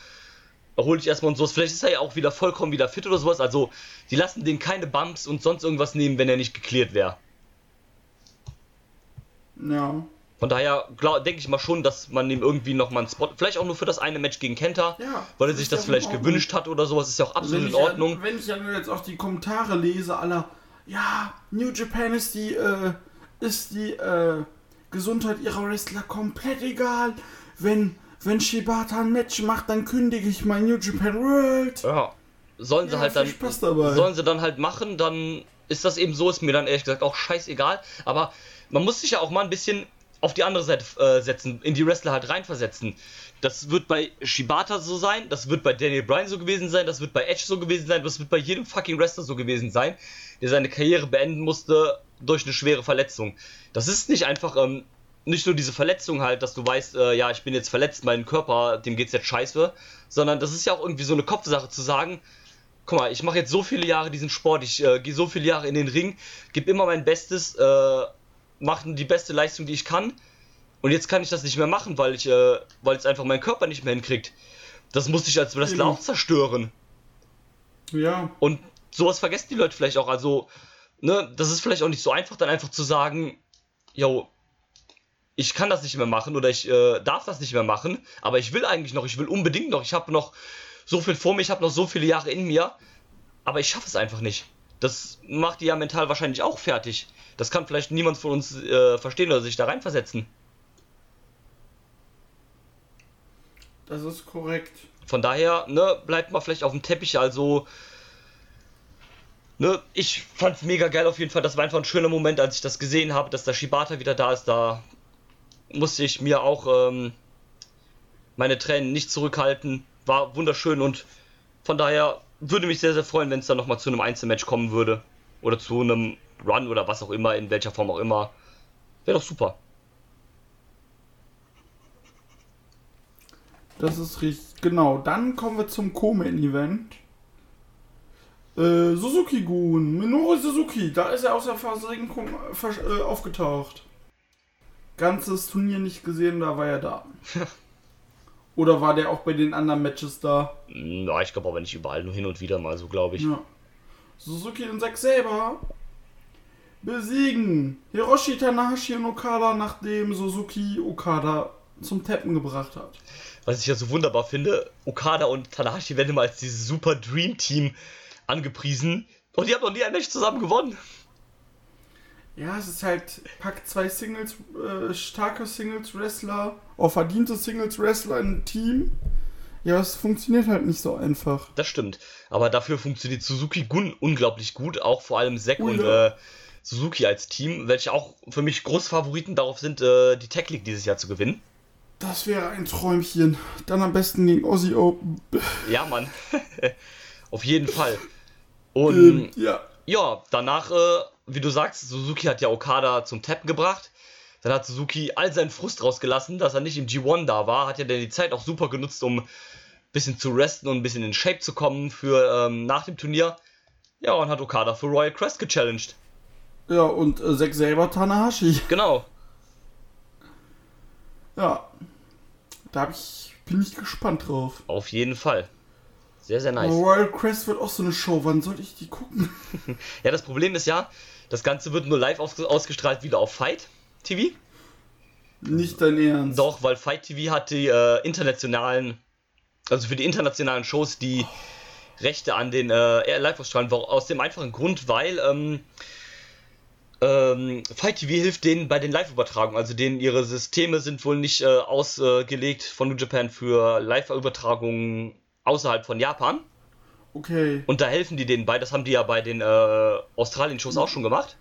Erhol dich erstmal und sowas. Vielleicht ist er ja auch wieder vollkommen wieder fit oder sowas. Also, die lassen den keine Bumps und sonst irgendwas nehmen, wenn er nicht geklärt wäre. Ja. Von daher denke ich mal schon, dass man ihm irgendwie nochmal einen Spot, vielleicht auch nur für das eine Match gegen Kenta, Ja, weil er sich das ja vielleicht gewünscht hat oder sowas, ist ja auch absolut in Ordnung. Wenn ich dann jetzt auch die Kommentare lese, aller, ja, New Japan ist die, äh, ist die, äh, Gesundheit ihrer Wrestler komplett egal. Wenn, wenn Shibata ein Match macht, dann kündige ich mein New Japan World. Ja. Sollen sie Ja, halt dann. Sollen sie dann halt machen, dann ist das eben so, ist mir dann ehrlich gesagt auch scheißegal. Aber man muss sich ja auch mal ein bisschen auf die andere Seite äh, setzen, in die Wrestler halt reinversetzen. Das wird bei Shibata so sein, das wird bei Daniel Bryan so gewesen sein, das wird bei Edge so gewesen sein, das wird bei jedem fucking Wrestler so gewesen sein, der seine Karriere beenden musste durch eine schwere Verletzung. Das ist nicht einfach, ähm, nicht nur diese Verletzung halt, dass du weißt, äh, ja, ich bin jetzt verletzt, mein Körper, dem geht's jetzt scheiße, sondern das ist ja auch irgendwie so eine Kopfsache zu sagen, guck mal, ich mache jetzt so viele Jahre diesen Sport, ich äh, gehe so viele Jahre in den Ring, gebe immer mein Bestes, äh, mache die beste Leistung, die ich kann. Und jetzt kann ich das nicht mehr machen, weil ich, äh, weil es einfach mein Körper nicht mehr hinkriegt. Das musste ich als Wrestler Genau. auch zerstören. Ja, Und sowas vergessen die Leute vielleicht auch. Also, ne, das ist vielleicht auch nicht so einfach, dann einfach zu sagen, yo, ich kann das nicht mehr machen oder ich äh, darf das nicht mehr machen, aber ich will eigentlich noch, ich will unbedingt noch, ich habe noch so viel vor mir, ich habe noch so viele Jahre in mir, aber ich schaffe es einfach nicht. Das macht die ja mental wahrscheinlich auch fertig. Das kann vielleicht niemand von uns äh, verstehen oder sich da reinversetzen. Das ist korrekt. Von daher, ne, bleibt mal vielleicht auf dem Teppich, also. Ne, ich fand's mega geil auf jeden Fall. Das war einfach ein schöner Moment, als ich das gesehen habe, dass der Shibata wieder da ist. Da musste ich mir auch ähm, meine Tränen nicht zurückhalten. War wunderschön und von daher würde mich sehr, sehr freuen, wenn es dann nochmal zu einem Einzelmatch kommen würde. Oder zu einem Run oder was auch immer, in welcher Form auch immer. Wäre doch super. Das ist richtig. Genau, dann kommen wir zum Co-Main-Event. Äh, Suzuki-Gun, Minoru Suzuki, da ist er aus der Versenkung äh, aufgetaucht. Ganzes Turnier nicht gesehen, da war er da. (laughs) Oder war der auch bei den anderen Matches da? Na, ich glaube aber nicht überall, nur hin und wieder mal so, glaube ich. Ja. Suzuki und Zack selber besiegen Hiroshi Tanahashi und Okada, nachdem Suzuki Okada zum Tappen gebracht hat. Was ich ja so wunderbar finde, Okada und Tanahashi werden immer als dieses super Dream Team angepriesen und die haben noch nie ein Match zusammen gewonnen. Ja, es ist halt, packt zwei Singles, äh, starke Singles-Wrestler, auch verdiente Singles-Wrestler in ein Team. Ja, es funktioniert halt nicht so einfach. Das stimmt. Aber dafür funktioniert Suzuki Gun unglaublich gut, auch vor allem Zack Oh und äh, Suzuki als Team, welche auch für mich Großfavoriten darauf sind, äh, die Tech League dieses Jahr zu gewinnen. Das wäre ein Träumchen. Dann am besten gegen Aussie Open. Ja, Mann. (laughs) Auf jeden Fall. (laughs) Und Ähm, ja. ja, danach, äh, wie du sagst, Suzuki hat ja Okada zum Tappen gebracht. Dann hat Suzuki all seinen Frust rausgelassen, dass er nicht im G1 da war. Hat ja dann die Zeit auch super genutzt, um ein bisschen zu resten und ein bisschen in Shape zu kommen für ähm, nach dem Turnier. Ja, und hat Okada für Royal Crest gechallenged. Ja, und äh, Zack selber Tanahashi. (laughs) Genau. Ja. Da ich, bin ich gespannt drauf. Auf jeden Fall. Sehr, sehr nice. Royal Crest wird auch so eine Show. Wann soll ich die gucken? (laughs) Ja, das Problem ist ja, das Ganze wird nur live aus ausgestrahlt wieder auf Fight TV. Nicht dein Ernst. Doch, weil Fight TV hat die äh, internationalen, also für die internationalen Shows die Rechte an den äh, Live-Ausstrahlen. Aus dem einfachen Grund, weil ähm, ähm, Fight TV hilft denen bei den Live-Übertragungen. Also denen ihre Systeme sind wohl nicht äh, ausgelegt von New Japan für Live-Übertragungen außerhalb von Japan. Okay. Und da helfen die denen bei. Das haben die ja bei den äh, Australien-Shows auch schon gemacht.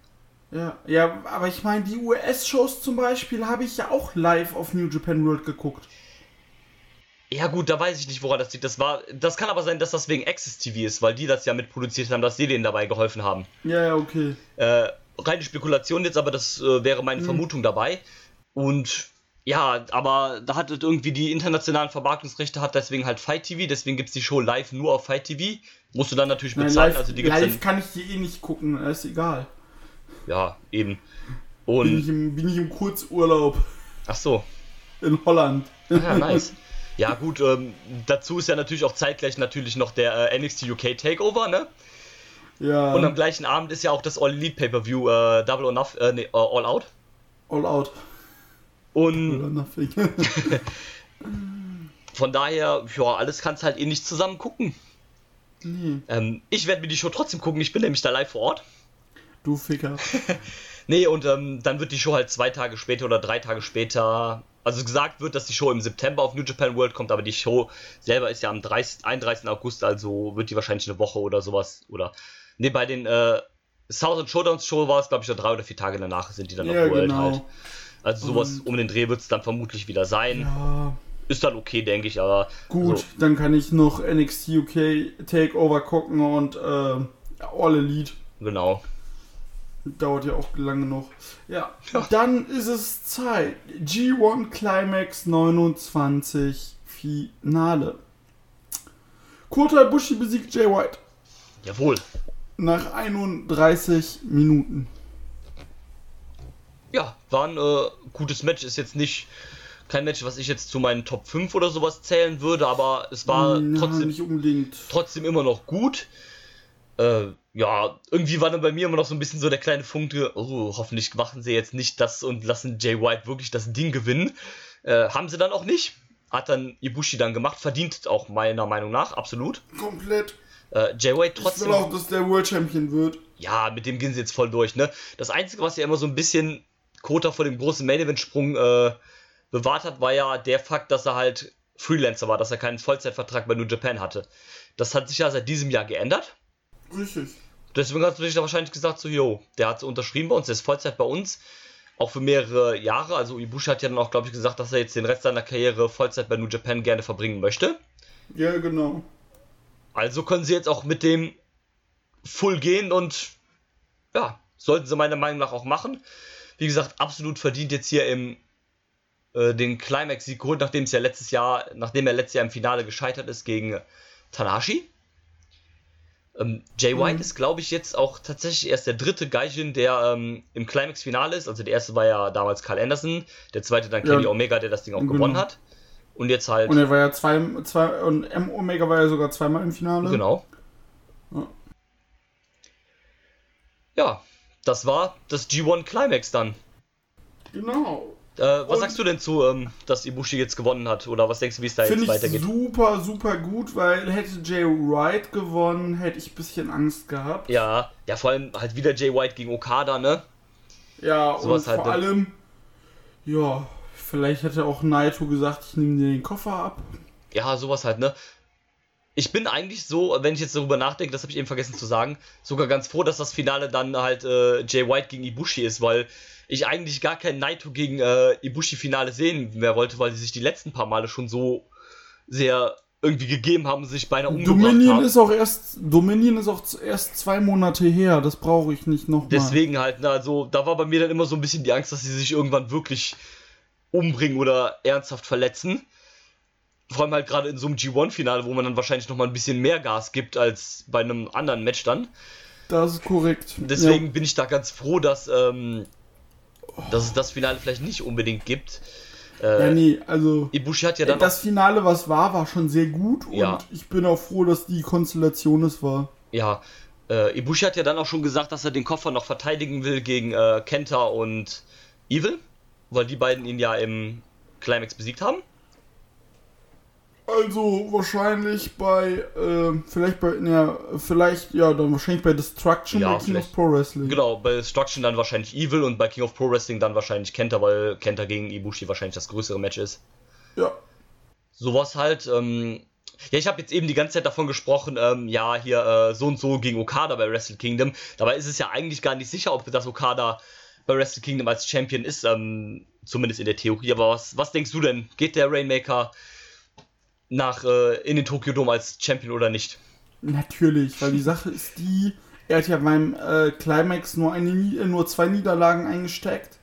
Ja, ja, aber ich meine, die US-Shows zum Beispiel habe ich ja auch live auf New Japan World geguckt. Ja gut, da weiß ich nicht, woran das liegt. Das war, das kann aber sein, dass das wegen Access TV ist, weil die das ja mitproduziert haben, dass sie denen dabei geholfen haben. Ja, ja, okay. Äh, reine Spekulation jetzt, aber das äh, wäre meine Vermutung dabei. Und ja, aber da hat es irgendwie die internationalen Vermarktungsrechte hat deswegen halt Fight TV, deswegen gibt es die Show live nur auf Fight TV. Musst du dann natürlich Nein, bezahlen, live, also die gibt's live kann ich die eh nicht gucken, ist egal. ja, eben. Bin Und, ich, im, bin ich im Kurzurlaub ach so, in Holland. ja, nice. Ja gut, ähm, dazu ist ja natürlich auch zeitgleich natürlich noch der äh, NXT UK Takeover, ne? Ja, Und am gleichen Abend ist ja auch das All Elite Pay-Per-View äh, Double or Nothing, äh, nee, äh, All Out. all out. Und (laughs) von daher, ja, alles kannst halt eh nicht zusammen gucken. nee, Ähm, ich werde mir die Show trotzdem gucken, ich bin nämlich da live vor Ort. du Ficker. (laughs) Nee, und ähm, dann wird die Show halt zwei Tage später oder drei Tage später. Also gesagt wird, dass die Show im September auf New Japan World kommt, aber die Show selber ist ja am 30, 31. August, also wird die wahrscheinlich eine Woche oder sowas. Oder. Nee, bei den äh, Southern Showdowns Show war es, glaube ich, nur drei oder vier Tage danach sind die dann Ja, auf World genau. halt. Also sowas um den Dreh wird es dann vermutlich wieder sein. Ja, Ist dann okay, denke ich, aber. gut, So, dann kann ich noch NXT UK Takeover gucken und äh, All Elite. genau. Dauert ja auch lange noch. Ja, dann ist es Zeit. G1 Climax 29 Finale. Kota Ibushi besiegt Jay White Jawohl. nach 31 Minuten. Ja, war ein äh, gutes Match. Ist jetzt nicht kein Match, was ich jetzt zu meinen Top 5 oder sowas zählen würde, aber es war Ja, trotzdem, nicht unbedingt. trotzdem immer noch gut. Äh, ja, irgendwie war dann bei mir immer noch so ein bisschen so der kleine Funke, oh, hoffentlich machen sie jetzt nicht das und lassen Jay White wirklich das Ding gewinnen. Äh, haben sie dann auch nicht. Hat dann Ibushi dann gemacht, verdient auch meiner Meinung nach, absolut. Komplett. Äh, Jay White Ich trotzdem. will auch, dass der World Champion wird. Ja, mit dem gehen sie jetzt voll durch, ne? Das Einzige, was ja immer so ein bisschen Kota vor dem großen Main Event Sprung äh, bewahrt hat, war ja der Fakt, dass er halt Freelancer war, dass er keinen Vollzeitvertrag bei New Japan hatte. Das hat sich ja seit diesem Jahr geändert. Richtig. Deswegen hat sich da wahrscheinlich gesagt, so, yo, der hat unterschrieben bei uns, der ist Vollzeit bei uns. Auch für mehrere Jahre. Also Ibushi hat ja dann auch, glaube ich, gesagt, dass er jetzt den Rest seiner Karriere Vollzeit bei New Japan gerne verbringen möchte. Ja, genau. Also können sie jetzt auch mit dem Full gehen und ja, sollten sie meiner Meinung nach auch machen. Wie gesagt, absolut verdient jetzt hier im äh, den Climax-Sieg geholt, nachdem es ja letztes Jahr, nachdem er letztes Jahr im Finale gescheitert ist gegen Tanahashi. Ähm, Jay White Mhm. ist, glaube ich, jetzt auch tatsächlich erst der dritte Gaijin, der ähm, im Climax-Finale ist. Also der erste war ja damals Carl Anderson, der zweite dann Ja. Kenny Omega, der das Ding auch Genau. gewonnen hat. Und jetzt halt. Und er war ja zwei, zwei und M Omega war ja sogar zweimal im Finale. Genau. Ja. Ja, das war das G1 Climax dann. Genau. Äh, was Und- sagst du denn zu, ähm, dass Ibushi jetzt gewonnen hat? Oder was denkst du, wie es da jetzt ich weitergeht? super, super gut, weil hätte Jay Wright gewonnen, hätte ich ein bisschen Angst gehabt. Ja, ja, vor allem halt wieder Jay White gegen Okada, ne? Ja, Sowas und halt, vor allem, ja, vielleicht hätte auch Naito gesagt, ich nehme dir den Koffer ab. Ja, sowas halt, ne? Ich bin eigentlich so, wenn ich jetzt darüber nachdenke, das habe ich eben vergessen zu sagen, sogar ganz froh, dass das Finale dann halt äh, Jay White gegen Ibushi ist, weil ich eigentlich gar kein Naito gegen äh, Ibushi-Finale sehen mehr wollte, weil die sich die letzten paar Male schon so sehr irgendwie gegeben haben sich beinahe umgebracht Dominion haben. ist auch erst, Dominion ist auch erst zwei Monate her, das brauche ich nicht nochmal. Deswegen halt, ne, also da war bei mir dann immer so ein bisschen die Angst, dass sie sich irgendwann wirklich umbringen oder ernsthaft verletzen. Vor allem halt gerade in so einem G1-Finale, wo man dann wahrscheinlich nochmal ein bisschen mehr Gas gibt als bei einem anderen Match dann. Das ist korrekt. Deswegen bin ich da ganz froh, dass, ähm, dass es das Finale vielleicht nicht unbedingt gibt. Ja, Äh, ja nee, also. Ibushi hat ja dann das Finale, was war, war schon sehr gut und Ja. ich bin auch froh, dass die Konstellation es war. Ja, äh, Ibushi hat ja dann auch schon gesagt, dass er den Koffer noch verteidigen will gegen äh, Kenta und Evil, weil die beiden ihn ja im Climax besiegt haben. Also wahrscheinlich bei, ähm, vielleicht bei, ja, vielleicht, ja, dann wahrscheinlich bei Destruction Ja, bei King vielleicht. of Pro Wrestling. Genau, bei Destruction dann wahrscheinlich Evil und bei King of Pro Wrestling dann wahrscheinlich Kenta, weil Kenta gegen Ibushi wahrscheinlich das größere Match ist. Ja. Sowas halt, ähm, ja, ich habe jetzt eben die ganze Zeit davon gesprochen, ähm, ja, hier äh, so und so gegen Okada bei Wrestle Kingdom. Dabei ist es ja eigentlich gar nicht sicher, ob das Okada bei Wrestle Kingdom als Champion ist, ähm, zumindest in der Theorie. Aber was, was denkst du denn? Geht der Rainmaker nach äh, in den Tokyo Dome als Champion oder nicht? Natürlich, weil die Sache ist die, er hat ja beim äh, Climax nur, eine, äh, nur zwei Niederlagen eingesteckt.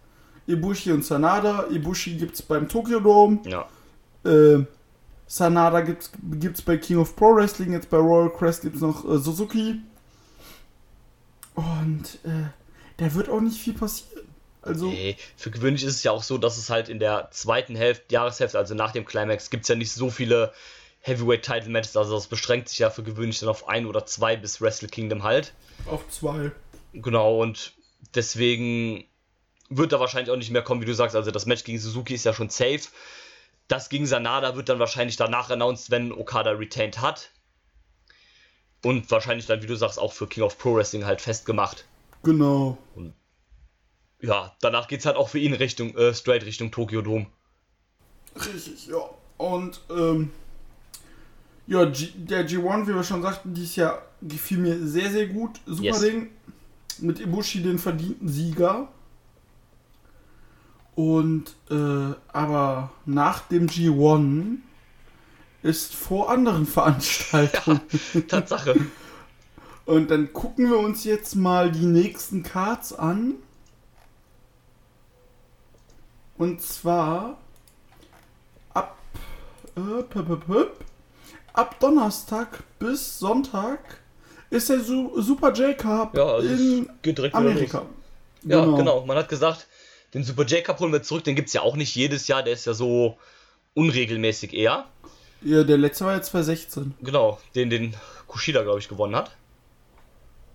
Ibushi und Sanada. Ibushi gibt's beim Tokyo Dome. Ja. Äh, Sanada gibt's, gibt's bei King of Pro Wrestling. Jetzt bei Royal Crest gibt's noch äh, Suzuki. Und äh, da wird auch nicht viel passieren. Also, Nee, für gewöhnlich ist es ja auch so, dass es halt in der zweiten Hälfte, Jahreshälfte, also nach dem Climax, gibt es ja nicht so viele Heavyweight-Title-Matches. Also das beschränkt sich ja für gewöhnlich dann auf ein oder zwei bis Wrestle Kingdom halt. auf zwei. Genau, und deswegen wird da wahrscheinlich auch nicht mehr kommen, wie du sagst. Also das Match gegen Suzuki ist ja schon safe. Das gegen Sanada wird dann wahrscheinlich danach announced, wenn Okada retained hat. Und wahrscheinlich dann, wie du sagst, auch für King of Pro Wrestling halt festgemacht. Genau. Ja, danach geht's halt auch für ihn Richtung, äh, straight Richtung Tokyo Dome. Richtig, ja. Und, ähm, ja, G der G1, wie wir schon sagten, dieses Jahr gefiel mir sehr, sehr gut. Super Yes. Ding. Mit Ibushi den verdienten Sieger. Und, äh, aber nach dem G1 ist vor anderen (laughs) Veranstaltungen. Tatsache. Und dann gucken wir uns jetzt mal die nächsten Cards an. Und zwar ab, äh, pöp, pöp, pöp, ab Donnerstag bis Sonntag ist der Su Super J-Cup Ja, also in es Amerika. Ja, genau. Man hat gesagt, den Super J-Cup holen wir zurück. Den gibt's ja auch nicht jedes Jahr. Der ist ja so unregelmäßig eher. Ja, der letzte war jetzt 2016. Genau, den den Kushida, glaube ich, gewonnen hat.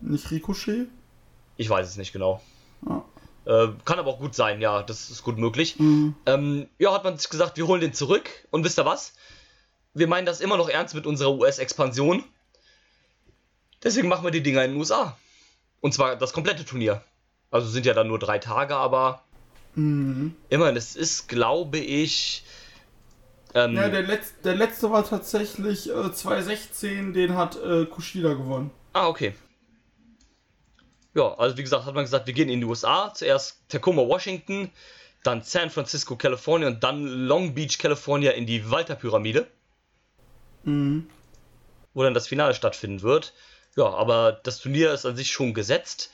Nicht Ricochet? Ich weiß es nicht genau. Ah. Äh, kann aber auch gut sein, ja, das ist gut möglich. Mhm. Ähm, ja, hat man sich gesagt, wir holen den zurück. Und wisst ihr was? Wir meinen das immer noch ernst mit unserer US-Expansion. Deswegen machen wir die Dinger in den USA. Und zwar das komplette Turnier. Also sind ja dann nur drei Tage, aber Mhm. immerhin, es ist, glaube ich. Ähm, Ja, der, Letz der letzte war tatsächlich äh, 2016, den hat äh, Kushida gewonnen. Ah, okay. Ja, also wie gesagt, hat man gesagt, wir gehen in die USA. Zuerst Tacoma, Washington, dann San Francisco, California und dann Long Beach, California in die Walter-Pyramide, Mhm. wo dann das Finale stattfinden wird. Ja, aber das Turnier ist an sich schon gesetzt.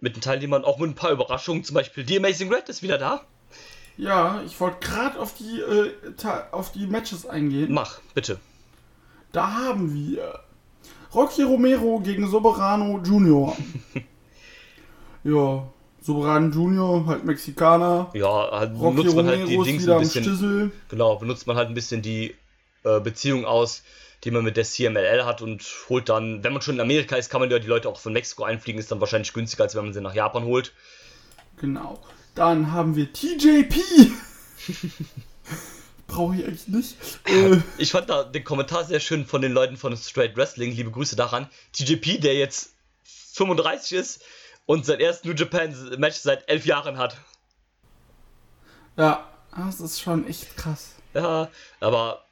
Mit den Teilnehmern auch mit ein paar Überraschungen. Zum Beispiel die Amazing Red ist wieder da. Ja, ich wollte gerade auf die äh, auf die Matches eingehen. Mach, bitte. Da haben wir Rocky Romero gegen Soberano Junior. (laughs) ja, Soberano Junior, halt Mexikaner. Ja, halt Rocky benutzt man halt die Dings ein bisschen. Genau, benutzt man halt ein bisschen die äh, Beziehung aus, die man mit der CMLL hat und holt dann, wenn man schon in Amerika ist, kann man ja die Leute auch von Mexiko einfliegen, ist dann wahrscheinlich günstiger, als wenn man sie nach Japan holt. Genau. Dann haben wir TJP. (laughs) Brauche ich eigentlich nicht. Äh, Ich fand da den Kommentar sehr schön von den Leuten von Straight Wrestling, liebe Grüße daran. TJP, der jetzt 35 ist und sein erstes New Japan Match seit elf Jahren hat. ja, das ist schon echt krass. Ja, aber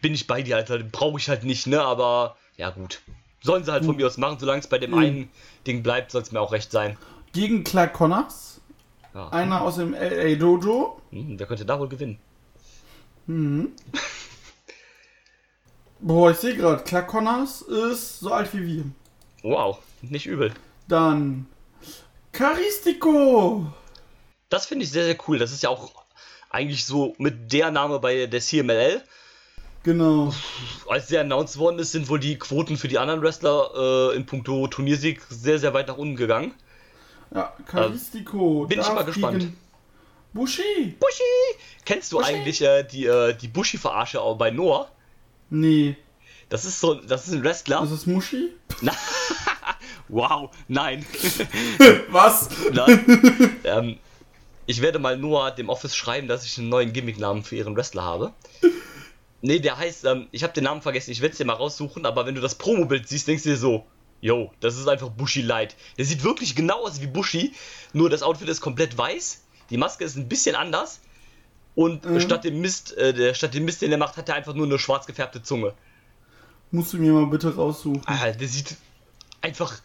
bin ich bei dir, Alter, brauche ich halt nicht, ne, aber ja gut. Sollen sie halt von mir aus machen, solange es bei dem Mhm. einen Ding bleibt, soll es mir auch recht sein. Gegen Clark Connors. Ja. Einer aus dem LA Dojo. Hm, wer könnte da wohl gewinnen? Boah, ich sehe gerade, Clark Connors ist so alt wie wir. Wow, nicht übel. Dann Caristico. Das finde ich sehr, sehr cool. Das ist ja auch eigentlich so mit der Name bei der CMLL. Genau. Als der announced worden ist, sind wohl die Quoten für die anderen Wrestler äh, in puncto Turniersieg sehr, sehr weit nach unten gegangen. Ja, Caristico. bin ich mal gespannt. Bushi. Bushi! Kennst du Bushi? eigentlich äh, die, äh, die Bushi-Verarsche auch bei Noah? Nee. Das ist so, das ist ein Wrestler. Das ist Mushi? (laughs) Wow, nein. (laughs) Was? nein. ähm, ich werde mal Noah dem Office schreiben, dass ich einen neuen Gimmick-Namen für ihren Wrestler habe. Nee, der heißt, ähm, ich habe den Namen vergessen, ich werde es dir mal raussuchen, aber wenn du das Promo-Bild siehst, denkst du dir so, yo, das ist einfach Bushi Light. Der sieht wirklich genau aus wie Bushi, nur das Outfit ist komplett weiß, die Maske ist ein bisschen anders und Mhm. statt dem Mist, äh, der, statt dem Mist, den er macht, hat er einfach nur eine schwarz gefärbte Zunge. Musst du mir mal bitte raussuchen. Ah, der sieht einfach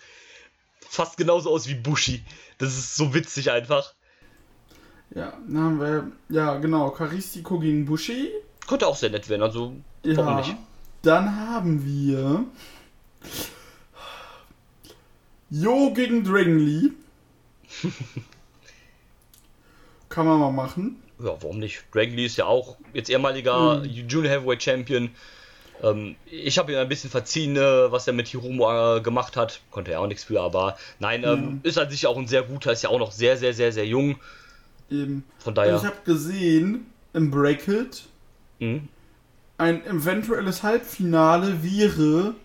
fast genauso aus wie Bushi. Das ist so witzig einfach. Ja, dann haben wir, ja genau, Caristico gegen Bushi. Könnte auch sehr nett werden, also warum Ja. nicht? Dann haben wir Jo gegen Dragon Lee. (laughs) Kann man mal machen. Ja, warum nicht? Dragon Lee ist ja auch jetzt ehemaliger Mhm. Junior Heavyweight Champion. Ähm, ich habe ihm ein bisschen verziehen, äh, was er mit Hiromo äh, gemacht hat. Konnte er auch nichts für, aber nein, ähm, ist an sich auch ein sehr guter, ist ja auch noch sehr, sehr, sehr, sehr jung. Eben. Von daher. ich habe gesehen, im Bracket, Mhm. ein eventuelles Halbfinale wäre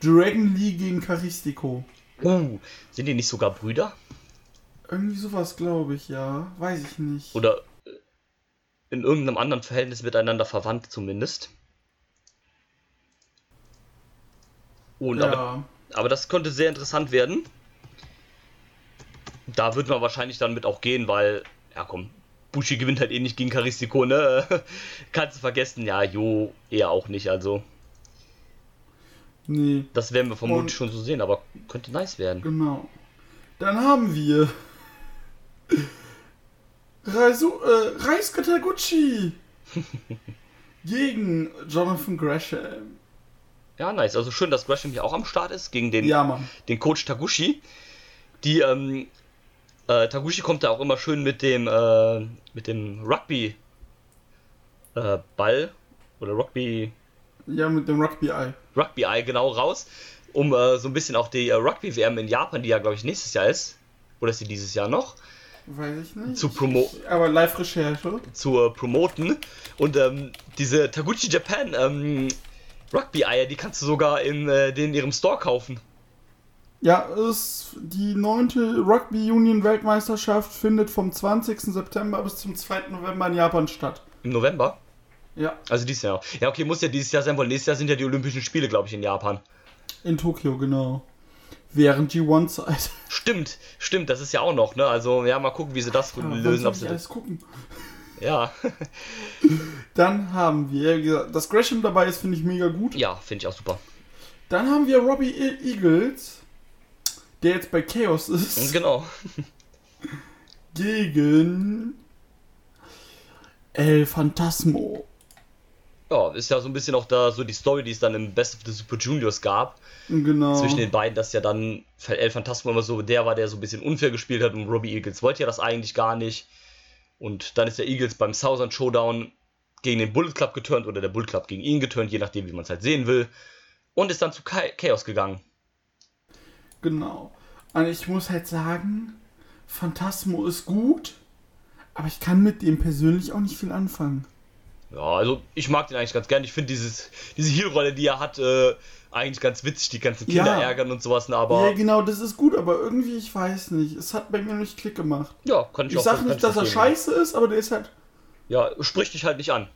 Dragon Lee gegen Caristico. Uh, sind die nicht sogar Brüder? Irgendwie sowas, glaube ich, ja. Weiß ich nicht. Oder äh, in irgendeinem anderen Verhältnis miteinander verwandt zumindest. Und aber ja. Aber das könnte sehr interessant werden. Da wird man wahrscheinlich dann mit auch gehen, weil, ja komm, Bushi gewinnt halt eh nicht gegen Caristico, ne? (laughs) Kannst du vergessen, ja, jo, eher auch nicht, also. Nee, Das werden wir vermutlich Und- schon so sehen, aber könnte nice werden. genau. Dann haben wir Reisu, äh, Reisuke Taguchi (laughs) gegen Jonathan Gresham. Ja, nice. Also schön, dass Gresham hier auch am Start ist gegen den, Ja, den Coach Taguchi. Die, ähm, äh, Taguchi kommt da auch immer schön mit dem, äh, mit dem Rugby äh, Ball oder Rugby Ja, mit dem Rugby-Eye. Rugby Eye genau raus, um äh, so ein bisschen auch die äh, Rugby WM in Japan, die ja glaube ich nächstes Jahr ist, oder ist sie dieses Jahr noch, Weiß ich nicht. zu, promo Aber Live-Recherche. zu äh, promoten. Und ähm, diese Taguchi Japan ähm, Rugby Eier, die kannst du sogar in, äh, den in ihrem Store kaufen. Ja, ist die neunte Rugby Union Weltmeisterschaft findet vom 20. September bis zum 2. November in Japan statt. Im November? Ja, Also dieses Jahr. Ja, okay, muss ja dieses Jahr sein, weil nächstes Jahr sind ja die Olympischen Spiele, glaube ich, in Japan. in Tokio, genau. Während G1-Zeit. Stimmt, stimmt, das ist ja auch noch, ne? Also, ja, mal gucken, wie sie das lösen. Ob ich sie alles gucken. Ja. (laughs) Dann haben wir, wie gesagt, dass Gresham dabei ist, finde ich mega gut. ja, finde ich auch super. Dann haben wir Robbie E- Eagles, der jetzt bei Chaos ist, Genau. (laughs) gegen El Phantasmo. Ja, ist ja so ein bisschen auch da so die Story, die es dann im Best of the Super Juniors gab. Genau. Zwischen den beiden, dass ja dann El Phantasmo immer so der war, der so ein bisschen unfair gespielt hat und Robbie Eagles wollte ja das eigentlich gar nicht. Und dann ist der Eagles beim Southern Showdown gegen den Bullet Club geturnt oder der Bullet Club gegen ihn geturnt, je nachdem, wie man es halt sehen will. Und ist dann zu Cha- Chaos gegangen. Genau. Und ich muss halt sagen, Phantasmo ist gut, aber ich kann mit dem persönlich auch nicht viel anfangen. Ja, also ich mag den eigentlich ganz gern. Ich finde dieses diese Heel-Rolle, die er hat, äh, eigentlich ganz witzig, die ganzen Kinder Ja. ärgern und sowas, ne, aber ja, genau, das ist gut, aber irgendwie, ich weiß nicht. Es hat bei mir nicht Klick gemacht. ja, kann ich, Ich auch sag kann nicht, ich dass er scheiße ist, aber der ist halt. Ja, spricht dich halt nicht an.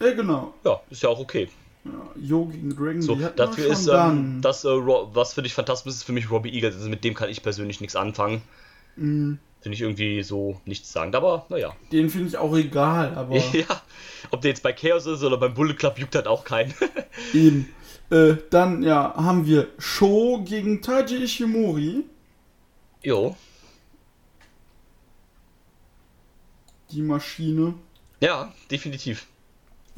Ja, genau. Ja, ist ja auch okay. Ja, Yo gegen Dragon, So, dafür ist ähm, das, äh, was für dich fantastisch ist, für mich Robbie Eagles. Also mit dem kann ich persönlich nichts anfangen. Mhm. Finde ich irgendwie so nichts sagen. Aber naja. Den finde ich auch egal, aber (laughs) ja. Ob der jetzt bei Chaos ist oder beim Bullet Club juckt halt auch keinen. eben. (laughs) Äh, dann, ja, haben wir Sho gegen Taiji Ishimori. jo. Die Maschine. Ja, definitiv.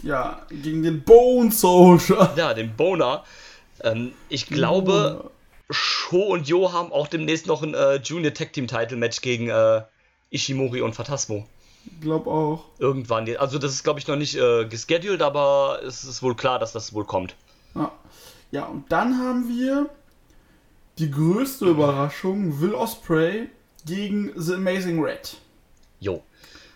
Ja, gegen den Bone Soldier. (laughs) Ja, den Boner. Ähm, ich glaube, Sho und Jo haben auch demnächst noch ein äh, Junior Tag Team Title Match gegen äh, Ishimori und Phantasmo. Ich glaube auch. Irgendwann. Also das ist glaube ich noch nicht äh, gescheduled, aber es ist wohl klar, dass das wohl kommt. Ja. ja, und dann haben wir die größte Überraschung: Will Osprey gegen The Amazing Red. Jo. Und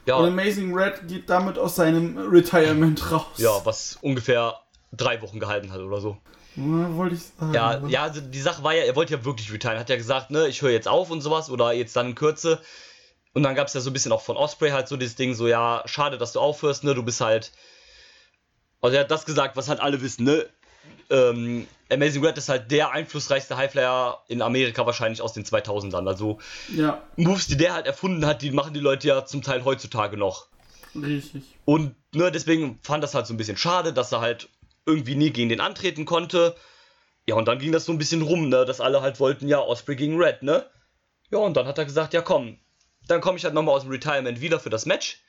Ja, Amazing Red geht damit aus seinem Retirement raus. ja, was ungefähr drei Wochen gehalten hat oder so. Ja, wollte ich sagen. Ja, ja, also die Sache war ja, er wollte ja wirklich retiren. Hat ja gesagt, ne, ich höre jetzt auf und sowas oder jetzt dann in Kürze. Und dann gab es ja so ein bisschen auch von Osprey halt so dieses Ding, so ja, schade, dass du aufhörst, ne, du bist halt. Also er hat das gesagt, was halt alle wissen, ne? Ähm, Amazing Red ist halt der einflussreichste Highflyer in Amerika wahrscheinlich aus den 2000ern. Also Ja, Moves, die der halt erfunden hat, die machen die Leute ja zum Teil heutzutage noch. richtig. Und ne, deswegen fand das halt so ein bisschen schade, dass er halt irgendwie nie gegen den antreten konnte. Ja, und dann ging das so ein bisschen rum, ne, dass alle halt wollten, ja, Osprey gegen Red, ne? Ja, und dann hat er gesagt, ja komm, dann komme ich halt nochmal aus dem Retirement wieder für das Match.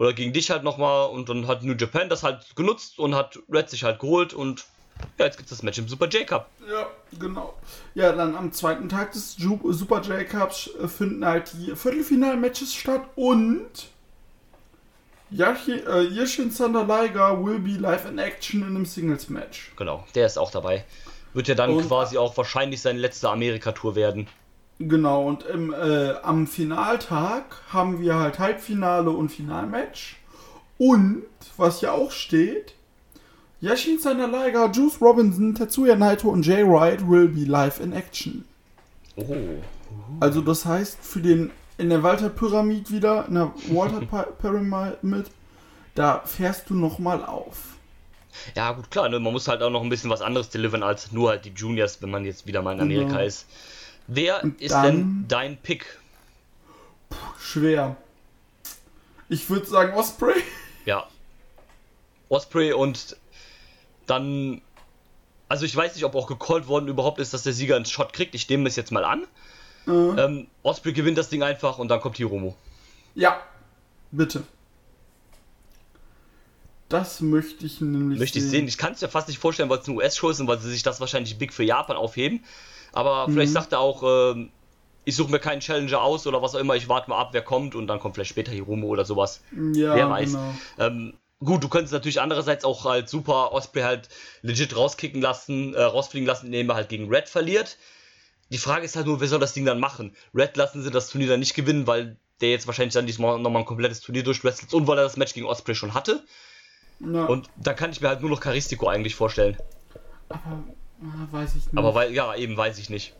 Oder gegen dich halt nochmal und dann hat New Japan das halt genutzt und hat Red sich halt geholt und ja, jetzt gibt es das Match im Super J-Cup. Ja, genau. Ja, dann am zweiten Tag des Ju Super J-Cups äh, finden halt die Viertelfinal-Matches statt und Yashi, äh, Yashin Thunder Liger will be live in action in einem Singles-Match. Genau, der ist auch dabei. Wird ja dann Und- quasi auch wahrscheinlich seine letzte Amerika-Tour werden. Genau, und im, äh, am Finaltag haben wir halt Halbfinale und Finalmatch. Und, was hier auch steht, Yashin Liger, Juice Robinson, Tetsuya Naito und Jay Wright will be live in action. Oh. Also das heißt, für den in der Walter Pyramid wieder, in der Walter Pyramid, (laughs) da fährst du nochmal auf. Ja, gut, klar, ne? man muss halt auch noch ein bisschen was anderes delivern als nur halt die Juniors, wenn man jetzt wieder mal in Genau. Amerika ist. Wer Und ist dann- denn dein Pick? Schwer. Ich würde sagen Osprey. Ja. Osprey und dann. Also ich weiß nicht, ob auch gecallt worden überhaupt ist, dass der Sieger einen Shot kriegt. Ich nehme das jetzt mal an. Äh, Ähm, Osprey gewinnt das Ding einfach und dann kommt Hiromo. ja, bitte. Das möchte ich nämlich Möchte ich sehen. Ich kann es mir fast nicht vorstellen, weil es eine US-Show ist und weil sie sich das wahrscheinlich big für Japan aufheben. Aber Mhm. vielleicht sagt er auch, ähm, ich suche mir keinen Challenger aus oder was auch immer, ich warte mal ab, wer kommt und dann kommt vielleicht später Hiromo oder sowas. Ja, Wer weiß. genau. Ähm, gut, du könntest natürlich andererseits auch halt super Osprey halt legit rauskicken lassen, äh, rausfliegen lassen, indem er halt gegen Red verliert. Die Frage ist halt nur, wer soll das Ding dann machen? Red lassen sie das Turnier dann nicht gewinnen, weil der jetzt wahrscheinlich dann diesmal nochmal ein komplettes Turnier durchwrestelt und weil er das Match gegen Osprey schon hatte. Ja, Und da kann ich mir halt nur noch Caristico eigentlich vorstellen. aber ah, weiß ich nicht. Aber weil, ja, eben weiß ich nicht.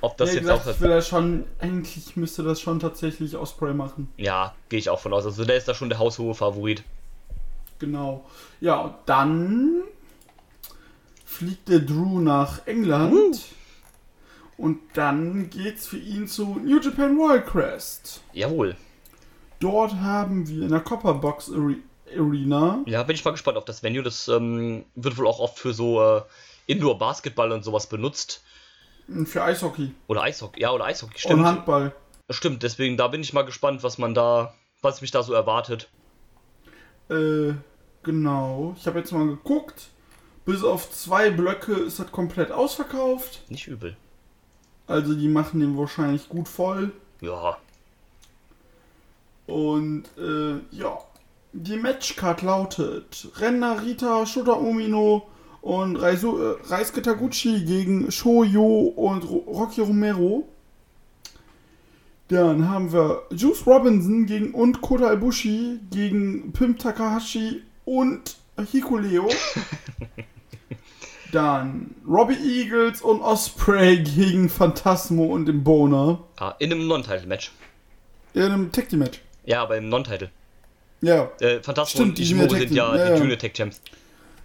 ob das ja, jetzt gesagt, auch. ich will ja schon, eigentlich müsste das schon tatsächlich Osprey machen. Ja, gehe ich auch von aus. Also der ist da schon der haushohe Favorit. Genau. Ja, und dann fliegt der Drew nach England. Und dann geht's für ihn zu New Japan Royal Crest. Jawohl. Dort haben wir in der Copperbox Are Arena. Ja, bin ich mal gespannt auf das Venue. Das ähm, wird wohl auch oft für so äh, Indoor-Basketball und sowas benutzt. Für Eishockey Oder Eishockey. Ja, oder Eishockey, und stimmt. Handball. Stimmt, deswegen da bin ich mal gespannt, was man da, was mich da so erwartet. Äh, genau. Ich habe jetzt mal geguckt. Bis auf zwei Blöcke ist das komplett ausverkauft. Nicht übel. Also die machen den wahrscheinlich gut voll. Ja, Und äh, ja, die Matchcard lautet Renner Rita, Shota Umino und Reisu, äh, Reisuke Taguchi gegen Shoyo und Ro Rocky Romero. Dann haben wir Juice Robinson gegen und Kota Ibushi gegen Pim Takahashi und Hikuleo. (laughs) Dann Robbie Eagles und Osprey gegen Phantasmo und den Boner. ah, in einem Non-Title-Match. In einem Tag Team Match. Ja, aber im Non-Title. Ja, Äh, Phantasmo Stimmt, und Junior sind ja. Ja, die. Junior Tech Champs.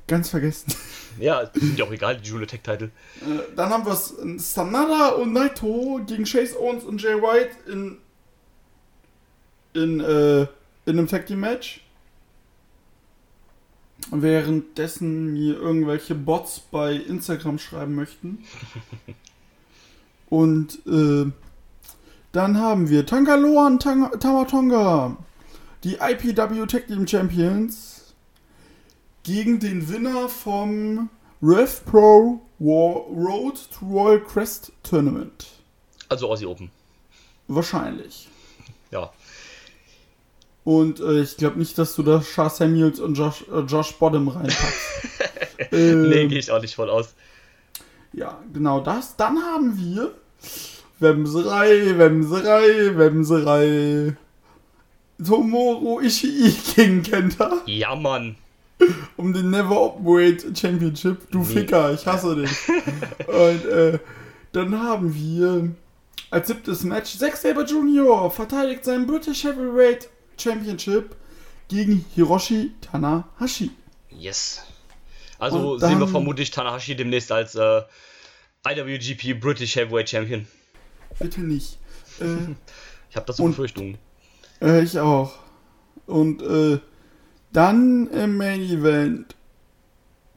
ganz vergessen. Ja, sind ja auch egal, die Junior Tech Title. Äh, Dann haben wir Sanada und Naito gegen Chase Owens und Jay White in in, äh, in einem Tag Team Match. Währenddessen mir irgendwelche Bots bei Instagram schreiben möchten. (laughs) Und äh, dann haben wir Tangaloa und Tang Tamatonga, die IPW Tag Team Champions, gegen den Winner vom Rev Pro War Road to Royal Crest Tournament. Also Aussie Open. Wahrscheinlich. Ja. Und äh, ich glaube nicht, dass du da Char Samuels und Josh, äh, Josh Bottom reinpackst. (laughs) ähm, Nee, gehe ich auch nicht voll aus. Ja, genau das. Dann haben wir Wemserei, Wemserei, Wemserei. Tomoru Ishii gegen Kenta Ja, Mann. (laughs) um den Never Openweight Championship. Du Ficker, ich hasse (laughs) dich. Und äh, dann haben wir als siebtes Match Zack Saber Jr. verteidigt seinen British Heavyweight Championship gegen Hiroshi Tanahashi. Yes. Also Und sehen wir dann- vermutlich Tanahashi demnächst als äh, IWGP British Heavyweight Champion. Bitte nicht. Äh, (laughs) Ich habe das so Befürchtungen. Äh, ich auch. Und äh, dann im Main Event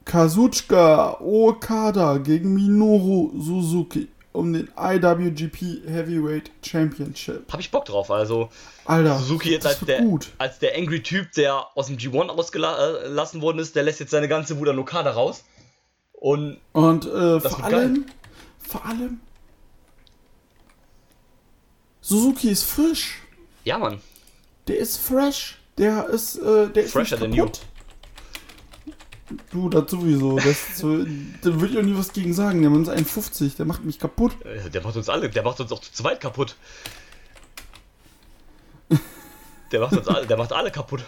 Kazuchika Okada gegen Minoru Suzuki um den IWGP Heavyweight Championship. Habe ich Bock drauf. Also Alter, Suzuki jetzt das als der, gut. als der angry Typ, der aus dem G1 ausgelassen worden ist, der lässt jetzt seine ganze Wut an Okada raus. Und Und äh, vor wird geil. allem, vor allem, Suzuki ist frisch. ja, Mann. Der ist fresh. Der ist, äh, der ist Fresher nicht than kaputt. Du, das sowieso. Das, (laughs) da würde ich auch nie was gegen sagen. Der Mann ist 51, der macht mich kaputt. Äh, Der macht uns alle, der macht uns auch zu zweit kaputt. (laughs) Der macht uns alle, der macht alle kaputt.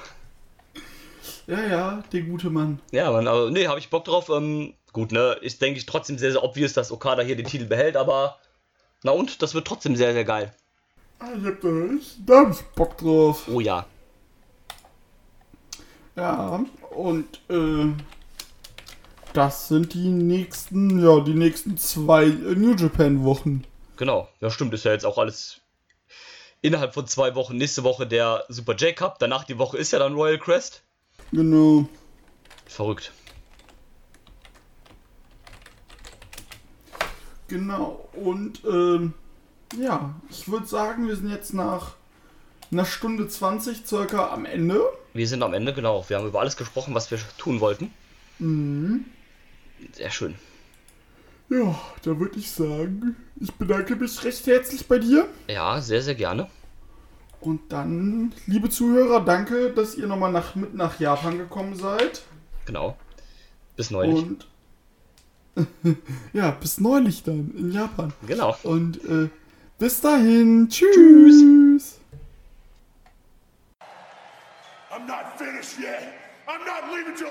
Ja, ja, der gute Mann. Ja, Mann, aber nee, habe ich Bock drauf. Ähm, gut, ne, ist denke ich trotzdem sehr, sehr obvious, dass Okada hier den Titel behält, aber na und, das wird trotzdem sehr, sehr geil. Ah, Ich hab da nicht. Ich Bock drauf. Oh ja. Ja, und äh, das sind die nächsten, ja, die nächsten zwei äh, New Japan Wochen. Genau, ja stimmt, ist ja jetzt auch alles innerhalb von zwei Wochen. Nächste Woche der Super J Cup, danach die Woche ist ja dann Royal Crest. Genau. Verrückt. Genau. Und ähm, ja, ich würde sagen, wir sind jetzt nach einer Stunde 20 circa am Ende. Wir sind am Ende, genau. Wir haben über alles gesprochen, was wir tun wollten. Sehr schön. Ja, da würde ich sagen, ich bedanke mich recht herzlich bei dir. Ja, sehr, sehr gerne. Und dann, liebe Zuhörer, danke, dass ihr nochmal nach, mit nach Japan gekommen seid. Genau. Bis neulich. Und (laughs) ja, bis neulich dann in Japan. Genau. Und äh, bis dahin. Tschüss. I'm I'm not leaving till